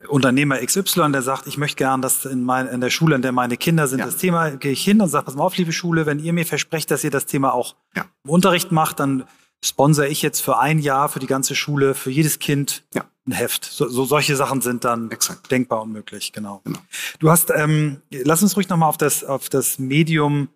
Unternehmer XY, der sagt, ich möchte gern, dass in, mein, in der Schule, in der meine Kinder sind, ja. das Thema, gehe ich hin und sage, pass mal auf, liebe Schule, wenn ihr mir versprecht, dass ihr das Thema auch ja. im Unterricht macht, dann sponsere ich jetzt für ein Jahr für die ganze Schule, für jedes Kind ja. ein Heft. So, so solche Sachen sind dann Exakt. denkbar und möglich, genau. genau. Du hast, ähm, lass uns ruhig nochmal auf das, auf das Medium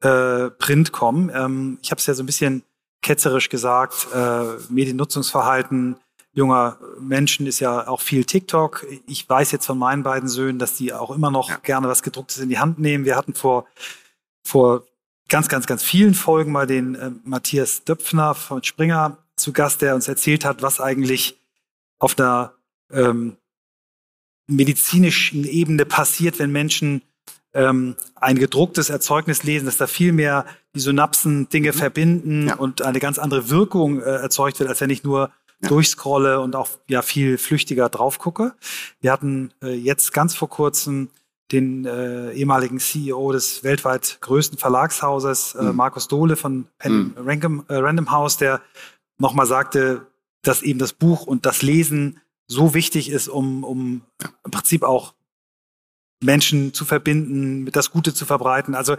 äh, Print kommen. Ähm, ich habe es ja so ein bisschen ketzerisch gesagt, äh, Mediennutzungsverhalten junger Menschen ist ja auch viel TikTok. Ich weiß jetzt von meinen beiden Söhnen, dass die auch immer noch ja. gerne was gedrucktes in die Hand nehmen. Wir hatten vor vor ganz, ganz, ganz vielen Folgen mal den äh, Matthias Döpfner von Springer zu Gast, der uns erzählt hat, was eigentlich auf einer ähm, medizinischen Ebene passiert, wenn Menschen ähm, ein gedrucktes Erzeugnis lesen, dass da viel mehr die Synapsen Dinge mhm. verbinden ja. und eine ganz andere Wirkung äh, erzeugt wird, als wenn ich nur ja. durchscrolle und auch ja viel flüchtiger drauf gucke. Wir hatten äh, jetzt ganz vor kurzem den äh, ehemaligen CEO des weltweit größten Verlagshauses, äh, mhm. Markus Dohle von Pen mhm. Random, äh, Random House, der nochmal sagte, dass eben das Buch und das Lesen so wichtig ist, um, um im Prinzip auch Menschen zu verbinden, das Gute zu verbreiten. Also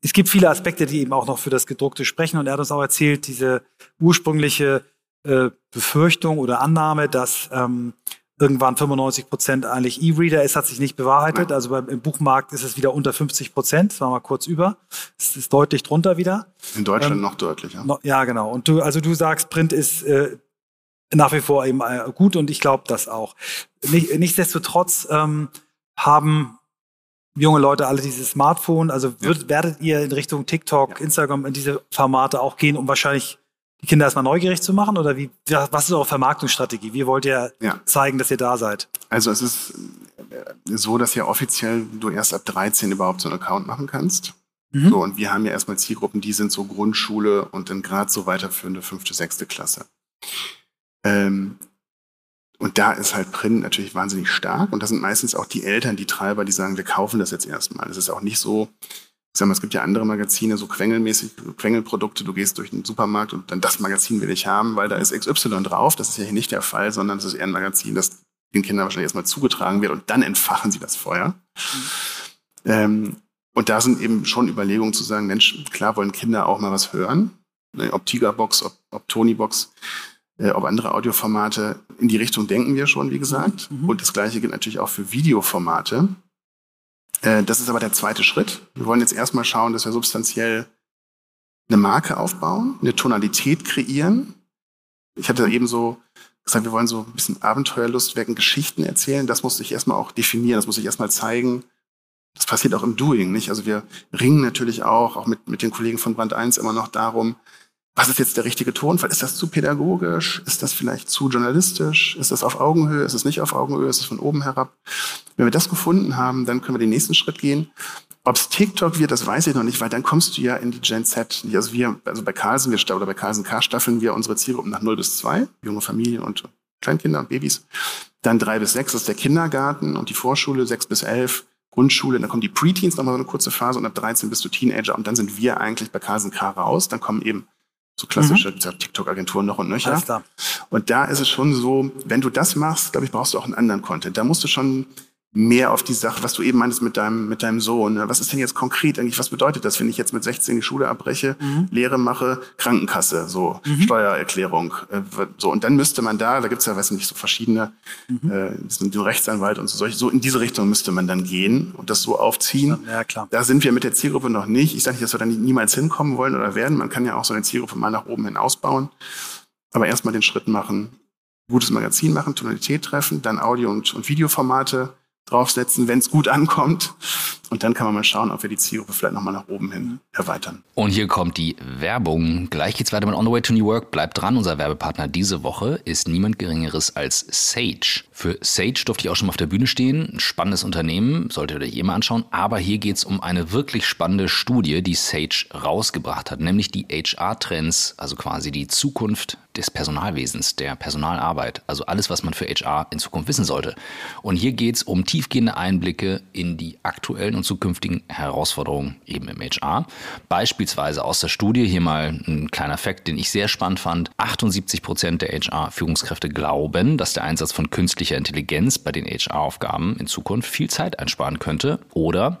es gibt viele Aspekte, die eben auch noch für das Gedruckte sprechen. Und er hat uns auch erzählt, diese ursprüngliche äh, Befürchtung oder Annahme, dass ähm, irgendwann 95 Prozent eigentlich E-Reader ist, hat sich nicht bewahrheitet. Also beim, im Buchmarkt ist es wieder unter 50 Prozent, das war mal kurz über. Es ist deutlich drunter wieder. In Deutschland ähm, noch deutlicher. No, ja, genau. Und du, also du sagst, Print ist äh, nach wie vor eben äh, gut und ich glaube das auch. Nicht, nichtsdestotrotz ähm, haben junge Leute alle dieses Smartphone. Also würd, ja. werdet ihr in Richtung TikTok. Instagram in diese Formate auch gehen, um wahrscheinlich die Kinder erstmal neugierig zu machen? Oder wie, was ist eure Vermarktungsstrategie? Wie wollt ihr ja. zeigen, dass ihr da seid? Also es ist äh, so, dass ja offiziell du erst ab 13 überhaupt so einen Account machen kannst. Mhm. So, und wir haben ja erstmal Zielgruppen, die sind so Grundschule und dann gerade so weiterführende fünfte, sechste Klasse. Ähm, und da ist halt Print natürlich wahnsinnig stark. Und das sind meistens auch die Eltern, die Treiber, die sagen, wir kaufen das jetzt erstmal. Es ist auch nicht so, ich sag mal, es gibt ja andere Magazine, so quengelmäßig, Quengelprodukte, du gehst durch den Supermarkt und dann das Magazin will ich haben, weil da ist XY drauf. Das ist ja hier nicht der Fall, sondern es ist eher ein Magazin, das den Kindern wahrscheinlich erstmal zugetragen wird und dann entfachen sie das Feuer. Mhm. Ähm, und da sind eben schon Überlegungen zu sagen, Mensch, klar wollen Kinder auch mal was hören. Ne, ob Tigerbox, ob, ob Tonybox äh, ob andere Audioformate. In die Richtung denken wir schon, wie gesagt. Mhm. Und das Gleiche gilt natürlich auch für Videoformate. Äh, das ist aber der zweite Schritt. Wir wollen jetzt erstmal schauen, dass wir substanziell eine Marke aufbauen, eine Tonalität kreieren. Ich hatte eben so gesagt, wir wollen so ein bisschen Abenteuerlust wecken, Geschichten erzählen. Das muss sich erstmal auch definieren, das muss sich erstmal zeigen. Das passiert auch im Doing, nicht? Also wir ringen natürlich auch, auch mit, mit den Kollegen von Brand 1 immer noch darum, was ist jetzt der richtige Tonfall? Ist das zu pädagogisch? Ist das vielleicht zu journalistisch? Ist das auf Augenhöhe? Ist es nicht auf Augenhöhe? Ist es von oben herab? Wenn wir das gefunden haben, dann können wir den nächsten Schritt gehen. Ob es TikTok wird, das weiß ich noch nicht, weil dann kommst du ja in die Gen Z. Also wir, also bei Carlsen, wir, oder bei Carlsen K staffeln wir unsere Zielgruppen nach 0 bis 2, junge Familien und Kleinkinder und Babys. Dann 3 bis 6 ist der Kindergarten und die Vorschule, 6 bis 11 Grundschule, dann kommen die Preteens nochmal so eine kurze Phase und ab 13 bist du Teenager und dann sind wir eigentlich bei Carlsen K raus. Dann kommen eben so klassische mhm. TikTok-Agenturen noch und nöcher. Und da ist es schon so, wenn du das machst, glaube ich, brauchst du auch einen anderen Content. Da musst du schon mehr auf die Sache, was du eben meintest mit deinem, mit deinem Sohn. Ne? Was ist denn jetzt konkret eigentlich? Was bedeutet das, wenn ich jetzt mit 16 die Schule abbreche, mhm. Lehre mache, Krankenkasse, so mhm. Steuererklärung, äh, so. Und dann müsste man da, da gibt's ja, weiß nicht, so verschiedene, mhm. äh, den Rechtsanwalt und so, solche, so in diese Richtung müsste man dann gehen und das so aufziehen. Ja, klar. Da sind wir mit der Zielgruppe noch nicht. Ich sage nicht, dass wir da niemals hinkommen wollen oder werden. Man kann ja auch so eine Zielgruppe mal nach oben hin ausbauen. Aber erstmal den Schritt machen, gutes Magazin machen, Tonalität treffen, dann Audio- und, und Videoformate draufsetzen, wenn es gut ankommt. Und dann kann man mal schauen, ob wir die Zielgruppe vielleicht nochmal nach oben hin erweitern. Und hier kommt die Werbung. Gleich geht's weiter mit On the Way to New Work. Bleibt dran. Unser Werbepartner diese Woche ist niemand Geringeres als Sage. Für Sage durfte ich auch schon mal auf der Bühne stehen. Ein spannendes Unternehmen, solltet ihr euch immer anschauen. Aber hier geht's um eine wirklich spannende Studie, die Sage rausgebracht hat, nämlich die HR-Trends, also quasi die Zukunft des Personalwesens, der Personalarbeit, also alles, was man für HR in Zukunft wissen sollte. Und hier geht es um tiefgehende Einblicke in die aktuellen und zukünftigen Herausforderungen eben im HR. Beispielsweise aus der Studie, hier mal ein kleiner Fakt, den ich sehr spannend fand, 78 Prozent der HR-Führungskräfte glauben, dass der Einsatz von künstlicher Intelligenz bei den HR-Aufgaben in Zukunft viel Zeit einsparen könnte oder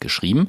geschrieben.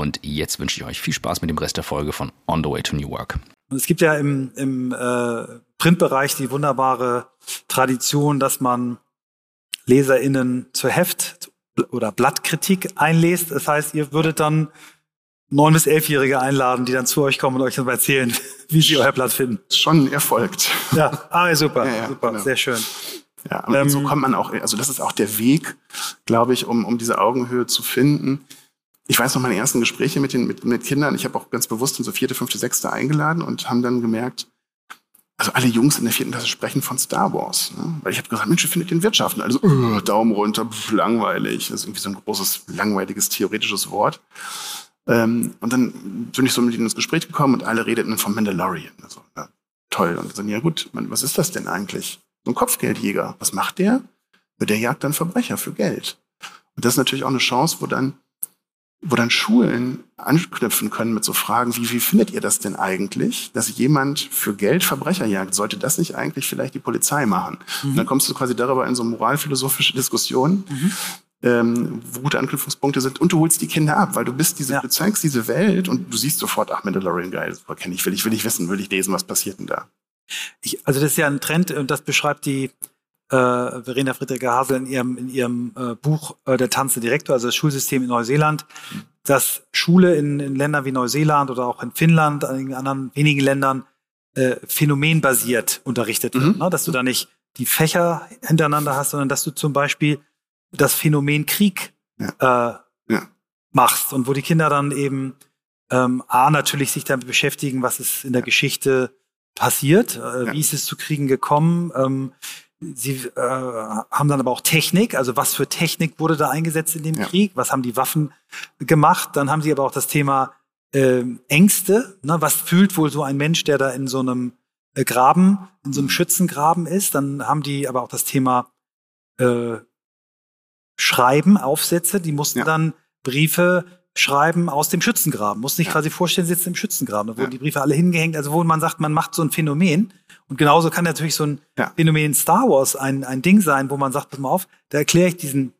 jetzt wünsche ich euch viel Spaß mit dem Rest der Folge von On the Way to New Work. es gibt ja im, im äh, Printbereich die wunderbare Tradition, dass man LeserInnen zur Heft- oder Blattkritik einlässt. Das heißt, ihr würdet dann neun bis elfjährige einladen, die dann zu euch kommen und euch dann erzählen, wie sie euer Blatt finden. Schon erfolgt. Ja, ah, super, ja, ja, super, genau. sehr schön. Ja, und ähm, so kommt man auch, also das ist auch der Weg, glaube ich, um, um diese Augenhöhe zu finden ich weiß noch meine ersten Gespräche mit den mit, mit Kindern. Ich habe auch ganz bewusst in so vierte, fünfte, sechste eingeladen und haben dann gemerkt, also alle Jungs in der vierten Klasse sprechen von Star Wars. Ne? Weil ich habe gesagt, Mensch, wie findet den Wirtschaften? Also uh, Daumen runter, pf, langweilig. Das ist irgendwie so ein großes, langweiliges, theoretisches Wort. Ähm, und dann bin ich so mit ihnen ins Gespräch gekommen und alle redeten von Mandalorian. Also, ja, toll. Und dann, ja gut, man, was ist das denn eigentlich? So ein Kopfgeldjäger. Was macht der? Der jagt dann Verbrecher für Geld. Und das ist natürlich auch eine Chance, wo dann wo dann Schulen anknüpfen können mit so Fragen wie, wie findet ihr das denn eigentlich, dass jemand für Geld Verbrecher jagt? Sollte das nicht eigentlich vielleicht die Polizei machen? Mhm. Und dann kommst du quasi darüber in so moralphilosophische Diskussionen, mhm. ähm, wo gute Anknüpfungspunkte sind und du holst die Kinder ab, weil du bist diese, ja. du zeigst diese Welt und du siehst sofort, ach, Mandalorian, geil, super kenne ich, will ich, will ich wissen, will ich lesen, was passiert denn da? Ich, also das ist ja ein Trend und das beschreibt die äh, Verena Friedrich Hasel in ihrem, in ihrem äh, Buch äh, Der tanzende Direktor, also das Schulsystem in Neuseeland, dass Schule in, in Ländern wie Neuseeland oder auch in Finnland, in anderen wenigen Ländern äh, phänomenbasiert unterrichtet wird. Mhm. Ne? Dass du da nicht die Fächer hintereinander hast, sondern dass du zum Beispiel das Phänomen Krieg ja. Äh, ja. machst und wo die Kinder dann eben ähm, A, natürlich sich damit beschäftigen, was ist in der Geschichte passiert, äh, ja. wie ist es zu Kriegen gekommen, ähm, Sie äh, haben dann aber auch Technik, also was für Technik wurde da eingesetzt in dem ja. Krieg, was haben die Waffen gemacht. Dann haben sie aber auch das Thema äh, Ängste. Ne? Was fühlt wohl so ein Mensch, der da in so einem äh, Graben, in so einem Schützengraben ist? Dann haben die aber auch das Thema äh, Schreiben, Aufsätze. Die mussten ja. dann Briefe schreiben aus dem Schützengraben. Muss sich ja. quasi vorstellen, sie sitzen im Schützengraben. Da wurden die Briefe alle hingehängt. Also wo man sagt, man macht so ein Phänomen und genauso kann natürlich so ein ja. Phänomen Star Wars ein, ein Ding sein, wo man sagt, pass mal auf, da erkläre ich diesen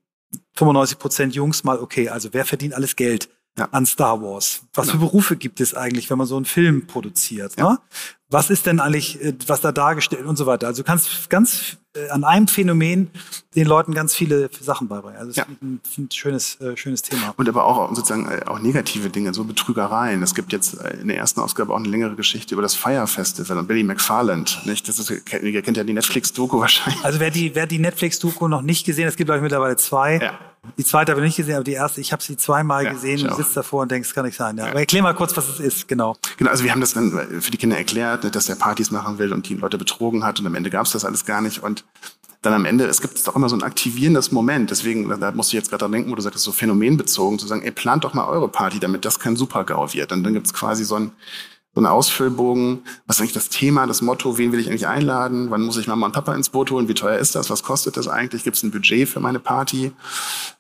95 Prozent Jungs mal, okay, also wer verdient alles Geld? Ja. an Star Wars. Was genau. für Berufe gibt es eigentlich, wenn man so einen Film produziert? Ja. Ne? Was ist denn eigentlich, äh, was da dargestellt und so weiter? Also du kannst ganz äh, an einem Phänomen den Leuten ganz viele Sachen beibringen. Also das ja. ist ein, ein schönes, äh, schönes Thema. Und aber auch sozusagen äh, auch negative Dinge, so Betrügereien. Es gibt jetzt in der ersten Ausgabe auch eine längere Geschichte über das Fire Festival und Billy McFarland. Nicht? Das ist, ihr kennt ja die Netflix-Doku wahrscheinlich. Also wer die, wer die Netflix-Doku noch nicht gesehen hat, es gibt glaube ich mittlerweile zwei. Ja. Die zweite habe ich nicht gesehen, aber die erste, ich habe sie zweimal ja, gesehen und sitze davor und denke, es kann nicht sein. Ja. ja. Aber erklär mal kurz, was es ist, genau. Genau, also wir haben das dann für die Kinder erklärt, dass der Partys machen will und die Leute betrogen hat und am Ende gab es das alles gar nicht und dann am Ende, es gibt doch immer so ein aktivierendes Moment. Deswegen, da musst du jetzt gerade dran denken, wo du sagst, so phänomenbezogen, zu sagen, ey, plant doch mal eure Party, damit das kein Super-GAU wird. Und dann gibt es quasi so ein, so einen Ausfüllbogen. Was ist eigentlich das Thema, das Motto? Wen will ich eigentlich einladen? Wann muss ich Mama und Papa ins Boot holen? Wie teuer ist das? Was kostet das eigentlich? Gibt es ein Budget für meine Party?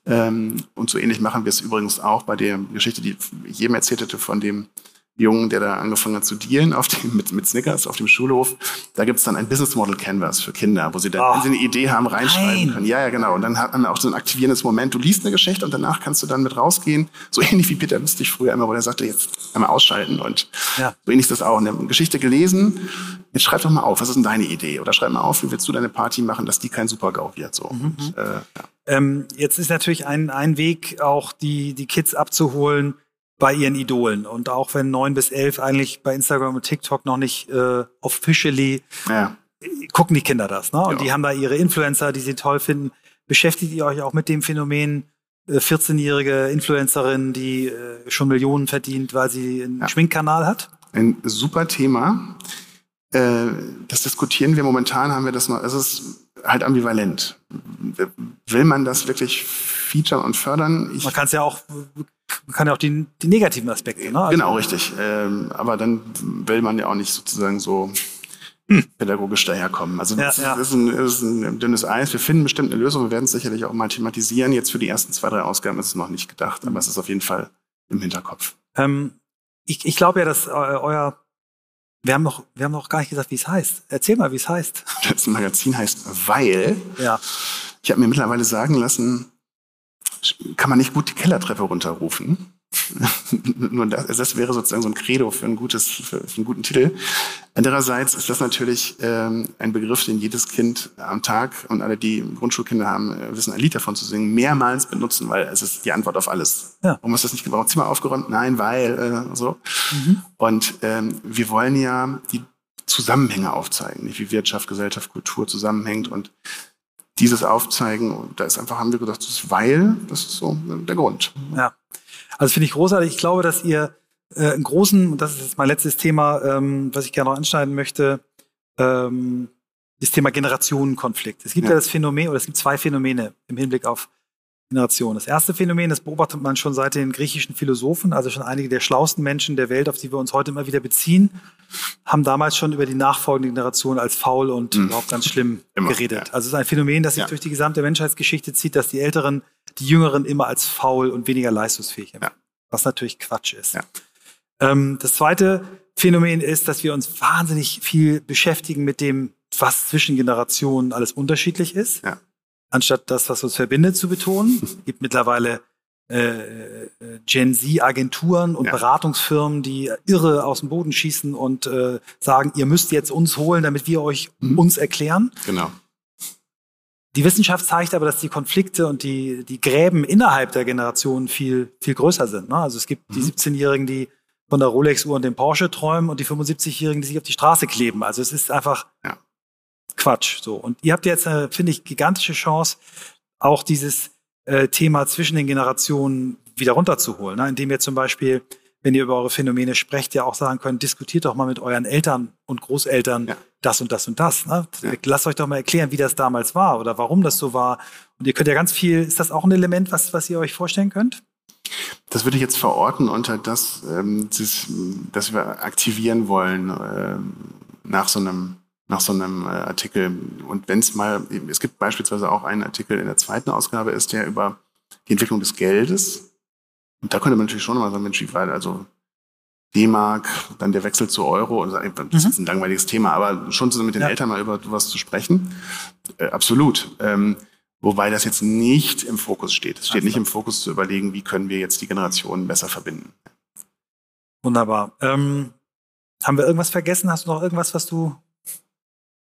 Ähm, und so ähnlich machen wir es übrigens auch bei der Geschichte, die ich jedem erzählt hatte von dem Jungen, der da angefangen hat zu dealen auf dem, mit, mit Snickers auf dem Schulhof. Da gibt's dann ein Business Model Canvas für Kinder, wo sie dann, oh, wenn sie eine Idee haben, reinschreiben nein. können. Ja, ja, genau. Und dann hat man auch so ein aktivierendes Moment. Du liest eine Geschichte und danach kannst du dann mit rausgehen. So ähnlich wie Peter Lustig früher immer, wo er sagte, jetzt einmal ausschalten. Und ja. so ähnlich ist das auch. Eine Geschichte gelesen. Jetzt schreib doch mal auf, was ist denn deine Idee? Oder schreib mal auf, wie willst du deine Party machen, dass die kein Super-GAU wird. So. Mhm. Und, äh, ja. ähm, jetzt ist natürlich ein, ein Weg, auch die, die Kids abzuholen, bei ihren Idolen. Und auch wenn neun bis elf eigentlich bei Instagram und TikTok noch nicht äh, officially ja. gucken die Kinder das. Ne? Und ja. die haben da ihre Influencer, die sie toll finden. Beschäftigt ihr euch auch mit dem Phänomen, 14-jährige äh, Influencerin, die äh, schon Millionen verdient, weil sie einen ja. Schminkkanal hat? Ein super Thema. Äh, das diskutieren wir momentan, haben wir das noch, es ist halt ambivalent. Will man das wirklich featuren und fördern? Ich man kann es ja auch kann ja auch die, die negativen Aspekte. Ne? Also genau, richtig. Ähm, aber dann will man ja auch nicht sozusagen so hm. pädagogisch daherkommen. Also das, ja, ja. Ist ein, ist ein dünnes Eis. Wir finden bestimmt eine Lösung. Wir werden es sicherlich auch mal thematisieren. Jetzt für die ersten zwei, drei Ausgaben ist es noch nicht gedacht, aber es ist auf jeden Fall im Hinterkopf. Ähm, ich, ich glaube ja, dass äh, euer wir haben noch, wir haben noch gar nicht gesagt, wie es heißt. Erzähl mal, wie es heißt. Das Magazin heißt Weil. Ja. Ich habe mir mittlerweile sagen lassen, kann man nicht gut die Kellertreppe runterrufen. Nur das, also das, wäre sozusagen so ein Credo für, ein gutes, für, für einen guten Titel. Andererseits ist das natürlich ähm, ein Begriff, den jedes Kind am Tag und alle, die Grundschulkinder haben, äh, wissen ein Lied davon zu singen, mehrmals benutzen, weil es ist die Antwort auf alles. Ja. Warum ist das nicht gebraucht? Zimmer aufgeräumt? Nein, weil äh, so. Mhm. Und ähm, wir wollen ja die Zusammenhänge aufzeigen, wie Wirtschaft, Gesellschaft, Kultur zusammenhängt und dieses Aufzeigen, da ist einfach, haben wir gesagt, das ist weil, das ist so der Grund. Ja. Also finde ich großartig. Ich glaube, dass ihr äh, einen großen, und das ist jetzt mein letztes Thema, ähm, was ich gerne noch anschneiden möchte, ähm, das Thema Generationenkonflikt. Es gibt ja. ja das Phänomen, oder es gibt zwei Phänomene im Hinblick auf Generation. Das erste Phänomen, das beobachtet man schon seit den griechischen Philosophen, also schon einige der schlauesten Menschen der Welt, auf die wir uns heute immer wieder beziehen, haben damals schon über die nachfolgende Generation als faul und mhm. überhaupt ganz schlimm immer, geredet. Ja. Also es ist ein Phänomen, das sich ja. durch die gesamte Menschheitsgeschichte zieht, dass die Älteren die Jüngeren immer als faul und weniger leistungsfähig empfinden. Ja. Was natürlich Quatsch ist. Ähm, das zweite Phänomen ist, dass wir uns wahnsinnig viel beschäftigen mit dem, was zwischen Generationen alles unterschiedlich ist. Ja anstatt das, was uns verbindet, zu betonen. Es gibt mittlerweile äh, Gen Z-Agenturen und ja. Beratungsfirmen, die irre aus dem Boden schießen und äh, sagen, ihr müsst jetzt uns holen, damit wir euch mhm. uns erklären. Genau. Die Wissenschaft zeigt aber, dass die Konflikte und die, die Gräben innerhalb der Generation viel, viel größer sind. Ne? Also es gibt mhm. die 17-Jährigen, die von der Rolex-Uhr und dem Porsche träumen und die 75-Jährigen, die sich auf die Straße kleben. Also es ist einfach ja. Quatsch. So. Und ihr habt jetzt, äh, finde ich, gigantische Chance, auch dieses äh, Thema zwischen den Generationen wieder runterzuholen, ne? indem ihr zum Beispiel, wenn ihr über eure Phänomene sprecht, ja auch sagen könnt, diskutiert doch mal mit euren Eltern und Großeltern ja. das und das und das. Ne? Ja. Lasst euch doch mal erklären, wie das damals war oder warum das so war. Und ihr könnt ja ganz viel, ist das auch ein Element, was, was ihr euch vorstellen könnt? Das würde ich jetzt verorten unter das, ähm, das, das wir aktivieren wollen äh, nach so einem nach so einem äh, Artikel. Und wenn es mal, es gibt beispielsweise auch einen Artikel in der zweiten Ausgabe ist, der über die Entwicklung des Geldes. Und da könnte man natürlich schon mal sagen, Mensch, wie weit, also D-Mark, dann der Wechsel zu Euro, das ist mhm. ein langweiliges Thema, aber schon zusammen mit den ja. Eltern mal über was zu sprechen, äh, absolut. Ähm, wobei das jetzt nicht im Fokus steht. Es steht also. nicht im Fokus zu überlegen, wie können wir jetzt die Generationen besser verbinden. Wunderbar. Ähm, haben wir irgendwas vergessen? Hast du noch irgendwas, was du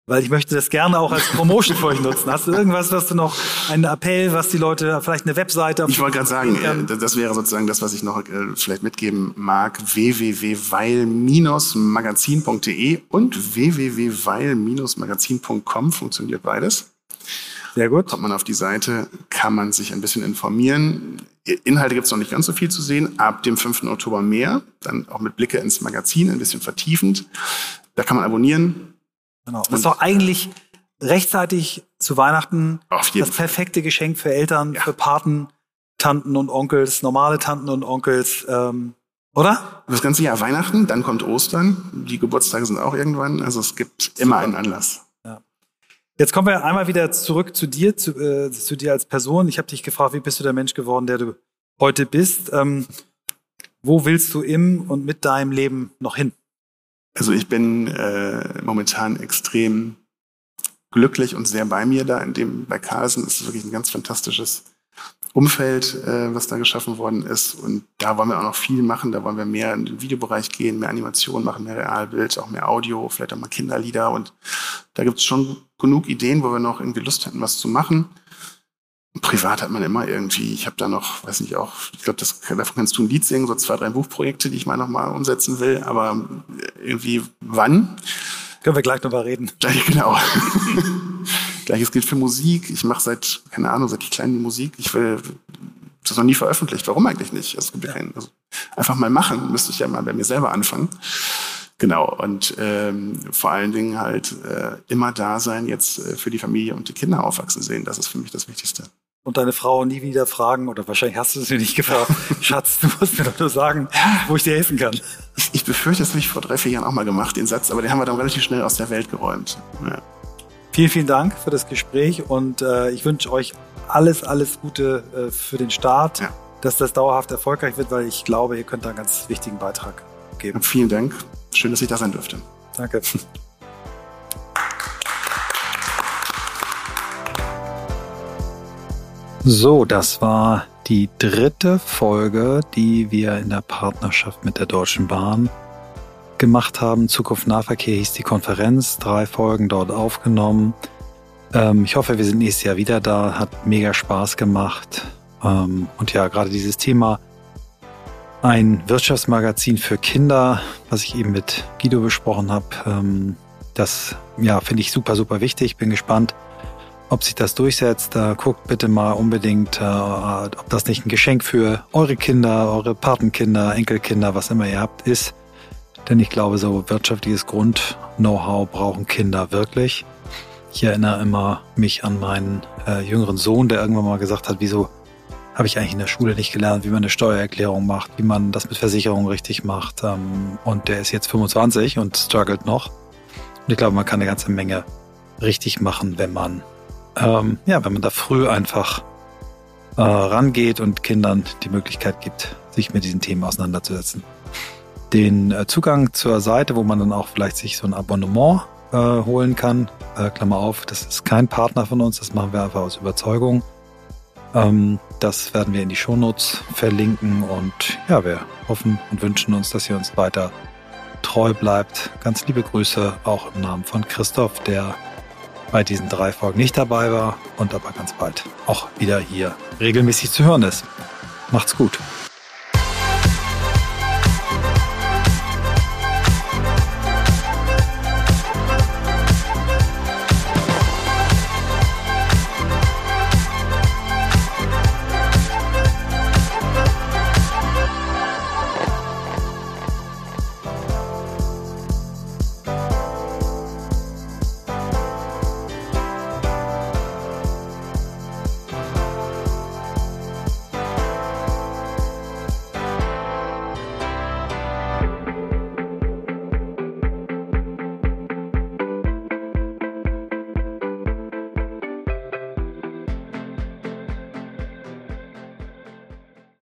weil ich möchte das gerne auch als Promotion für euch nutzen. Hast du irgendwas, was du noch, einen Appell, was die Leute, vielleicht eine Webseite? Ich wollte gerade sagen, äh, das wäre sozusagen das, was ich noch äh, vielleicht mitgeben mag. www.weil-magazin.de und www.weil-magazin.com funktioniert beides. Sehr gut. Kommt man auf die Seite, kann man sich ein bisschen informieren. Inhalte gibt es noch nicht ganz so viel zu sehen. Ab dem 5. Oktober mehr. Dann auch mit Blicke ins Magazin, ein bisschen vertiefend. Da kann man abonnieren Genau. Das ist doch eigentlich rechtzeitig zu Weihnachten das perfekte Geschenk für Eltern, ja. für Paten, Tanten und Onkels, normale Tanten und Onkels, ähm, oder? Das ganze Jahr Weihnachten, dann kommt Ostern, die Geburtstage sind auch irgendwann, also es gibt Super. immer einen Anlass. Ja. Jetzt kommen wir einmal wieder zurück zu dir, zu, äh, zu dir als Person. Ich habe dich gefragt, wie bist du der Mensch geworden, der du heute bist? Ähm, wo willst du im und mit deinem Leben noch hin? Also ich bin äh, momentan extrem glücklich und sehr bei mir da. In dem bei Carlsen ist es wirklich ein ganz fantastisches Umfeld, äh, was da geschaffen worden ist. Und da wollen wir auch noch viel machen. Da wollen wir mehr in den Videobereich gehen, mehr Animation machen, mehr Realbild, auch mehr Audio, vielleicht auch mal Kinderlieder. Und da gibt es schon genug Ideen, wo wir noch irgendwie Lust hätten, was zu machen. Privat hat man immer irgendwie, ich habe da noch, weiß nicht auch, ich glaube, davon kannst du ein Lied singen, so zwei, drei Buchprojekte, die ich mal nochmal umsetzen will, aber irgendwie wann? Können wir gleich nochmal reden. Gleich, genau. Gleiches gilt für Musik. Ich mache seit, keine Ahnung, seit ich klein die Musik. Ich will das noch nie veröffentlicht. Warum eigentlich nicht? Also, ja. also einfach mal machen, müsste ich ja mal bei mir selber anfangen. Genau, und ähm, vor allen Dingen halt äh, immer da sein, jetzt äh, für die Familie und die Kinder aufwachsen sehen. Das ist für mich das Wichtigste. und deine Frau nie wieder fragen, oder wahrscheinlich hast du es mir nicht gefragt, Schatz, du musst mir doch nur sagen, wo ich dir helfen kann. Ich, ich befürchte, das habe ich vor drei, vier Jahren auch mal gemacht, den Satz, aber den haben wir dann relativ schnell aus der Welt geräumt. Ja. Vielen, vielen Dank für das Gespräch und äh, ich wünsche euch alles, alles Gute äh, für den Start, ja. dass das dauerhaft erfolgreich wird, weil ich glaube, ihr könnt da einen ganz wichtigen Beitrag geben. Und vielen Dank. Schön, dass ich da sein durfte. Danke. So, das war die dritte Folge, die wir in der Partnerschaft mit der Deutschen Bahn gemacht haben. Zukunft Nahverkehr hieß die Konferenz, drei Folgen dort aufgenommen. Ähm, ich hoffe, wir sind nächstes Jahr wieder da. Hat mega Spaß gemacht. Ähm, und ja, gerade dieses Thema ein Wirtschaftsmagazin für Kinder, was ich eben mit Guido besprochen habe, ähm, das ja finde ich super, super wichtig. Bin gespannt, ob sich das durchsetzt. Guckt bitte mal unbedingt, äh, ob das nicht ein Geschenk für eure Kinder, eure Patenkinder, Enkelkinder, was immer ihr habt, ist. Denn ich glaube, so wirtschaftliches Grund-Know-how brauchen Kinder wirklich. Ich erinnere immer mich an meinen äh, jüngeren Sohn, der irgendwann mal gesagt hat, wieso habe ich eigentlich in der Schule nicht gelernt, wie man eine Steuererklärung macht, wie man das mit Versicherungen richtig macht. Ähm, und der ist jetzt 25 und struggelt noch. Und ich glaube, man kann eine ganze Menge richtig machen, wenn man ähm, ja, wenn man da früh einfach äh, rangeht und Kindern die Möglichkeit gibt, sich mit diesen Themen auseinanderzusetzen. Den äh, Zugang zur Seite, wo man dann auch vielleicht sich so ein Abonnement äh, holen kann, äh, Klammer auf, das ist kein Partner von uns, das machen wir einfach aus Überzeugung. Ähm, das werden wir in die Shownotes verlinken und ja, wir hoffen und wünschen uns, dass ihr uns weiter treu bleibt. Ganz liebe Grüße auch im Namen von Christoph, der bei diesen drei Folgen nicht dabei war und aber ganz bald auch wieder hier regelmäßig zu hören ist. Macht's gut.